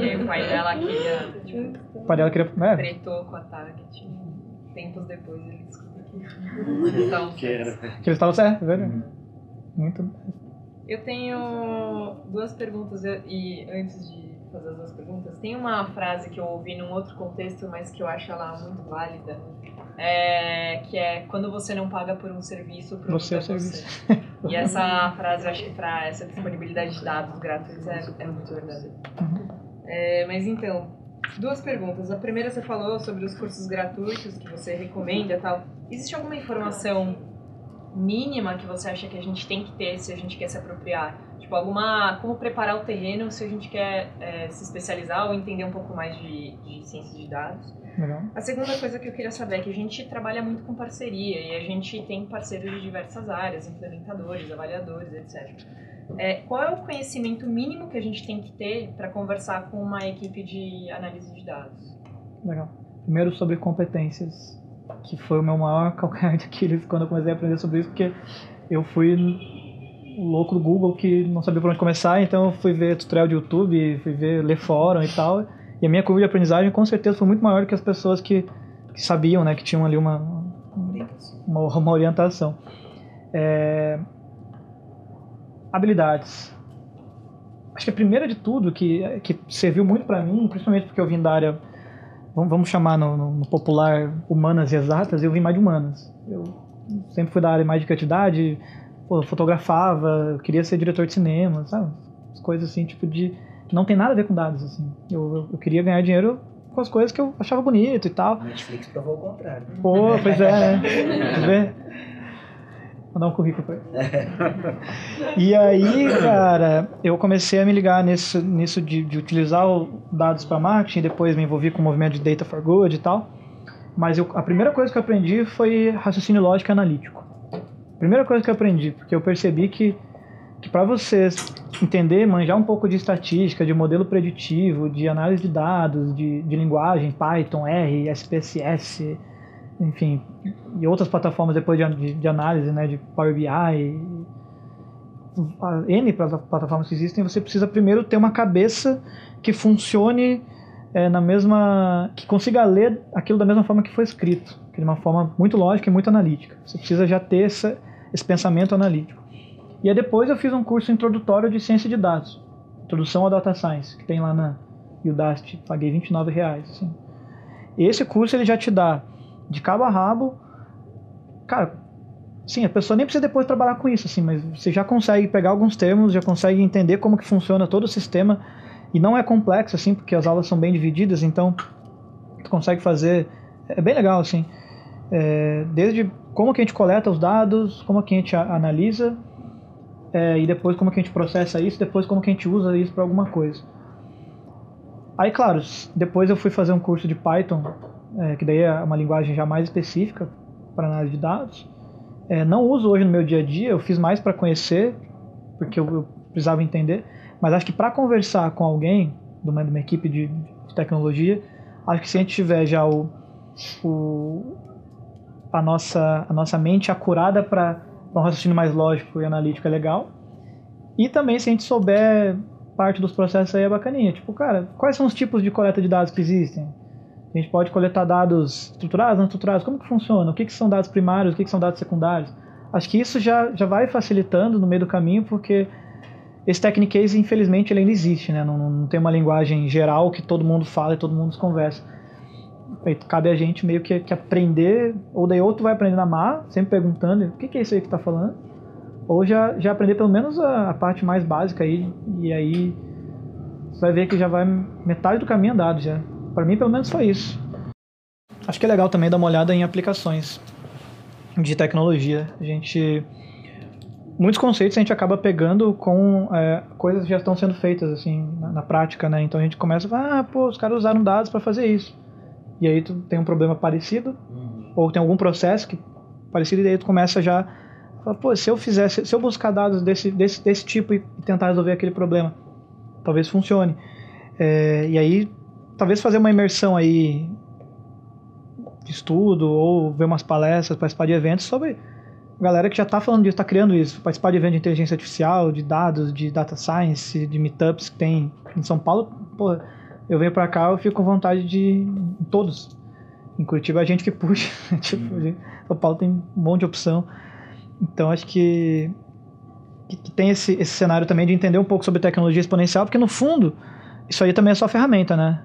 E aí o pai dela queria, tipo, O pai dela queria. É, tretou com a Target. Tempos depois ele descobriu que. Então, que eles estavam certos, é verdade. Muito. Eu tenho duas perguntas e antes de fazer as duas perguntas, tem uma frase que eu ouvi num outro contexto, mas que eu acho ela muito válida, é, que é quando você não paga por um serviço, o produto Você é você. serviço. E essa frase, eu acho que para essa disponibilidade de dados gratuitos é, é muito verdadeira. É, mas então, duas perguntas. A primeira você falou sobre os cursos gratuitos que você recomenda tal. Existe alguma informação mínima que você acha que a gente tem que ter se a gente quer se apropriar? Tipo, alguma. Como preparar o terreno se a gente quer é, se especializar ou entender um pouco mais de, de ciência de dados? A segunda coisa que eu queria saber é que a gente trabalha muito com parceria e a gente tem parceiros de diversas áreas, implementadores, avaliadores, etc. É, qual é o conhecimento mínimo que a gente tem que ter para conversar com uma equipe de análise de dados? Legal. Primeiro sobre competências, que foi o meu maior calcanhar de Aquiles quando eu comecei a aprender sobre isso, porque eu fui o louco do Google que não sabia por onde começar, então eu fui ver tutorial de YouTube, fui ver, ler fórum e tal, e a minha curva de aprendizagem com certeza foi muito maior que as pessoas que, que sabiam, né, que tinham ali uma, uma, uma orientação. É, habilidades. Acho que a primeira de tudo, que, que serviu muito para mim, principalmente porque eu vim da área, vamos, vamos chamar no, no- no popular humanas e exatas, eu vim mais de humanas. Eu sempre fui da área mais de criatividade, pô, eu fotografava, eu queria ser diretor de cinema, sabe? As coisas assim, tipo de. não tem nada a ver com dados, assim. Eu, eu, eu queria ganhar dinheiro com as coisas que eu achava bonito e tal. Netflix provou o contrário. Pô, pois é, né? Quer ver? Vou dar um currículo pra ele. E aí, cara, eu comecei a me ligar nisso, nisso de, de utilizar o dados para marketing, depois me envolvi com o movimento de Data for Good e tal. Mas eu- a primeira coisa que eu aprendi foi raciocínio lógico e analítico. Primeira coisa que eu aprendi, porque eu percebi que, que para vocês entender, manjar um pouco de estatística, de modelo preditivo, de análise de dados, de, de linguagem, Python, R, SPSS, enfim, e outras plataformas depois de, de, de análise, né, de Power BI, a N plata- plataformas que existem, você precisa primeiro ter uma cabeça que funcione é, na mesma, que consiga ler aquilo da mesma forma que foi escrito, de uma forma muito lógica e muito analítica. Você precisa já ter essa, esse pensamento analítico. E aí depois eu fiz um curso introdutório de ciência de dados, introdução ao data science, que tem lá na Udacity, paguei 29 reais. Assim. Esse curso ele já te dá de cabo a rabo, cara, sim, a pessoa nem precisa depois trabalhar com isso, assim, mas você já consegue pegar alguns termos, já consegue entender como que funciona todo o sistema e não é complexo, assim, porque as aulas são bem divididas, então tu consegue fazer, é bem legal, assim, é, desde como que a gente coleta os dados, como que a gente analisa, é, e depois como que a gente processa isso, depois como que a gente usa isso para alguma coisa. Aí, claro, depois eu fui fazer um curso de Python, é, que daí é uma linguagem já mais específica para análise de dados. É, não uso hoje no meu dia a dia, eu fiz mais para conhecer, porque eu, eu, precisava entender. Mas acho que para conversar com alguém, de uma, de uma equipe de, de, tecnologia, acho que se a gente tiver já o, o a, nossa, a nossa mente acurada para um raciocínio mais lógico e analítico é legal. E também se a gente souber parte dos processos aí é bacaninha. Tipo, cara, quais são os tipos de coleta de dados que existem? A gente pode coletar dados estruturados, não estruturados, como que funciona? O que, que são dados primários, o que, que são dados secundários? Acho que isso já, já vai facilitando no meio do caminho, porque esse Technicase, infelizmente, ele ainda existe, né? Não, não tem uma linguagem geral que todo mundo fala e todo mundo conversa. Cabe a gente meio que, que aprender, ou daí outro vai aprender na mar, sempre perguntando, o que, que é isso aí que está falando? Ou já, já aprender pelo menos a, a, parte mais básica aí, e aí você vai ver que já vai metade do caminho andado já. Para mim, pelo menos foi isso. Acho que é legal também dar uma olhada em aplicações de tecnologia. A gente muitos conceitos a gente acaba pegando com é, coisas que já estão sendo feitas assim na, na, prática, né? Então a gente começa ah, pô, os caras usaram dados para fazer isso. E aí tu tem um problema parecido, uhum. ou tem algum processo que parecido e aí tu começa já Fala, pô, se eu fizesse, se eu buscar dados desse, desse, desse tipo e tentar resolver aquele problema, talvez funcione. É, e aí, talvez fazer uma imersão aí de estudo ou ver umas palestras, participar de eventos sobre galera que já está falando disso, está criando isso, participar de eventos de inteligência artificial, de dados, de data science, de meetups que tem em São Paulo. Pô, eu venho para cá, eu fico com vontade de todos. Em Curitiba a gente que puxa, tipo, uhum. São Paulo tem um monte de opção. Então acho que, que, que tem esse, esse cenário também de entender um pouco sobre tecnologia exponencial, porque no fundo, isso aí também é só ferramenta, né?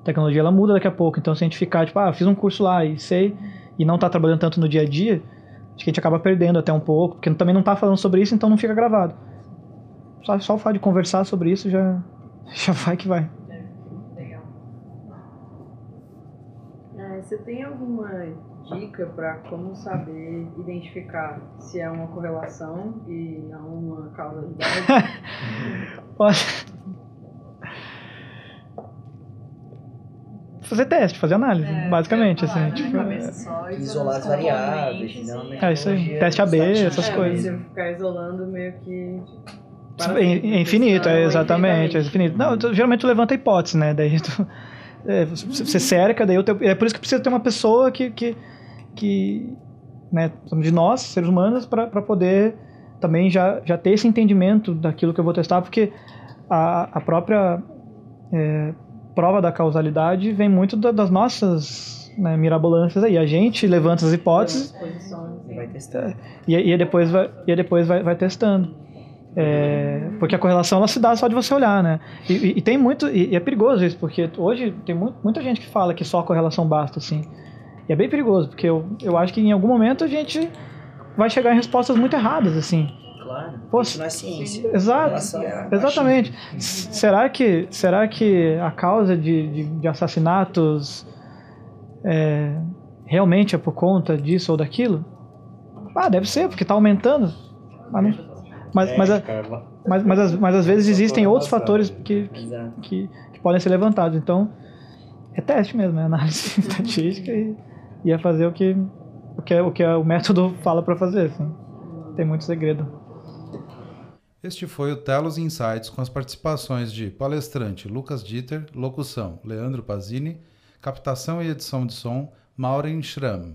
A tecnologia ela muda daqui a pouco, então se a gente ficar, tipo, ah, fiz um curso lá e sei, e não está trabalhando tanto no dia a dia, acho que a gente acaba perdendo até um pouco, porque também não está falando sobre isso, então não fica gravado. Só, só o fato de conversar sobre isso já, já vai que vai. É, você tem alguma dica para como saber identificar se é uma correlação e não uma causalidade? fazer teste, fazer análise, é, basicamente. Assim, né? tipo, é... Isolar as variáveis, não, É isso aí, teste AB, essas é, coisas. Você ficar isolando meio que. É infinito, é exatamente, é infinito. Não, geralmente tu levanta a hipótese, né? Daí tu, é, você cerca, daí teu, é por isso que precisa ter uma pessoa que, que que né, de nós, seres humanos, para poder também já, já ter esse entendimento daquilo que eu vou testar, porque a, a própria é, prova da causalidade vem muito da, das nossas né, mirabolâncias aí. A gente levanta as hipóteses e, e depois vai, e depois vai, vai testando. É, porque a correlação ela se dá só de você olhar, né? E, e, e tem muito e, é perigoso isso, porque hoje tem muito, muita gente que fala que só a correlação basta, assim. E é bem perigoso, porque eu, eu acho que em algum momento a gente vai chegar em respostas muito erradas, assim. Claro, Pô, isso não é ciência. Exato, é exatamente. Será que, será que a causa de, de, de assassinatos é, realmente é por conta disso ou daquilo? Ah, deve ser, porque está aumentando. Mas, não, mas, é, mas, mas, mas, mas, às vezes existem outros fatores que, que, que, que podem ser levantados. Então, é teste mesmo, é análise estatística e ia fazer o que o que, o, que o método fala para fazer. Assim. Tem muito segredo. Este foi o Telos Insights com as participações de palestrante Lucas Dieter, locução Leandro Pazini, captação e edição de som Maureen Schramm.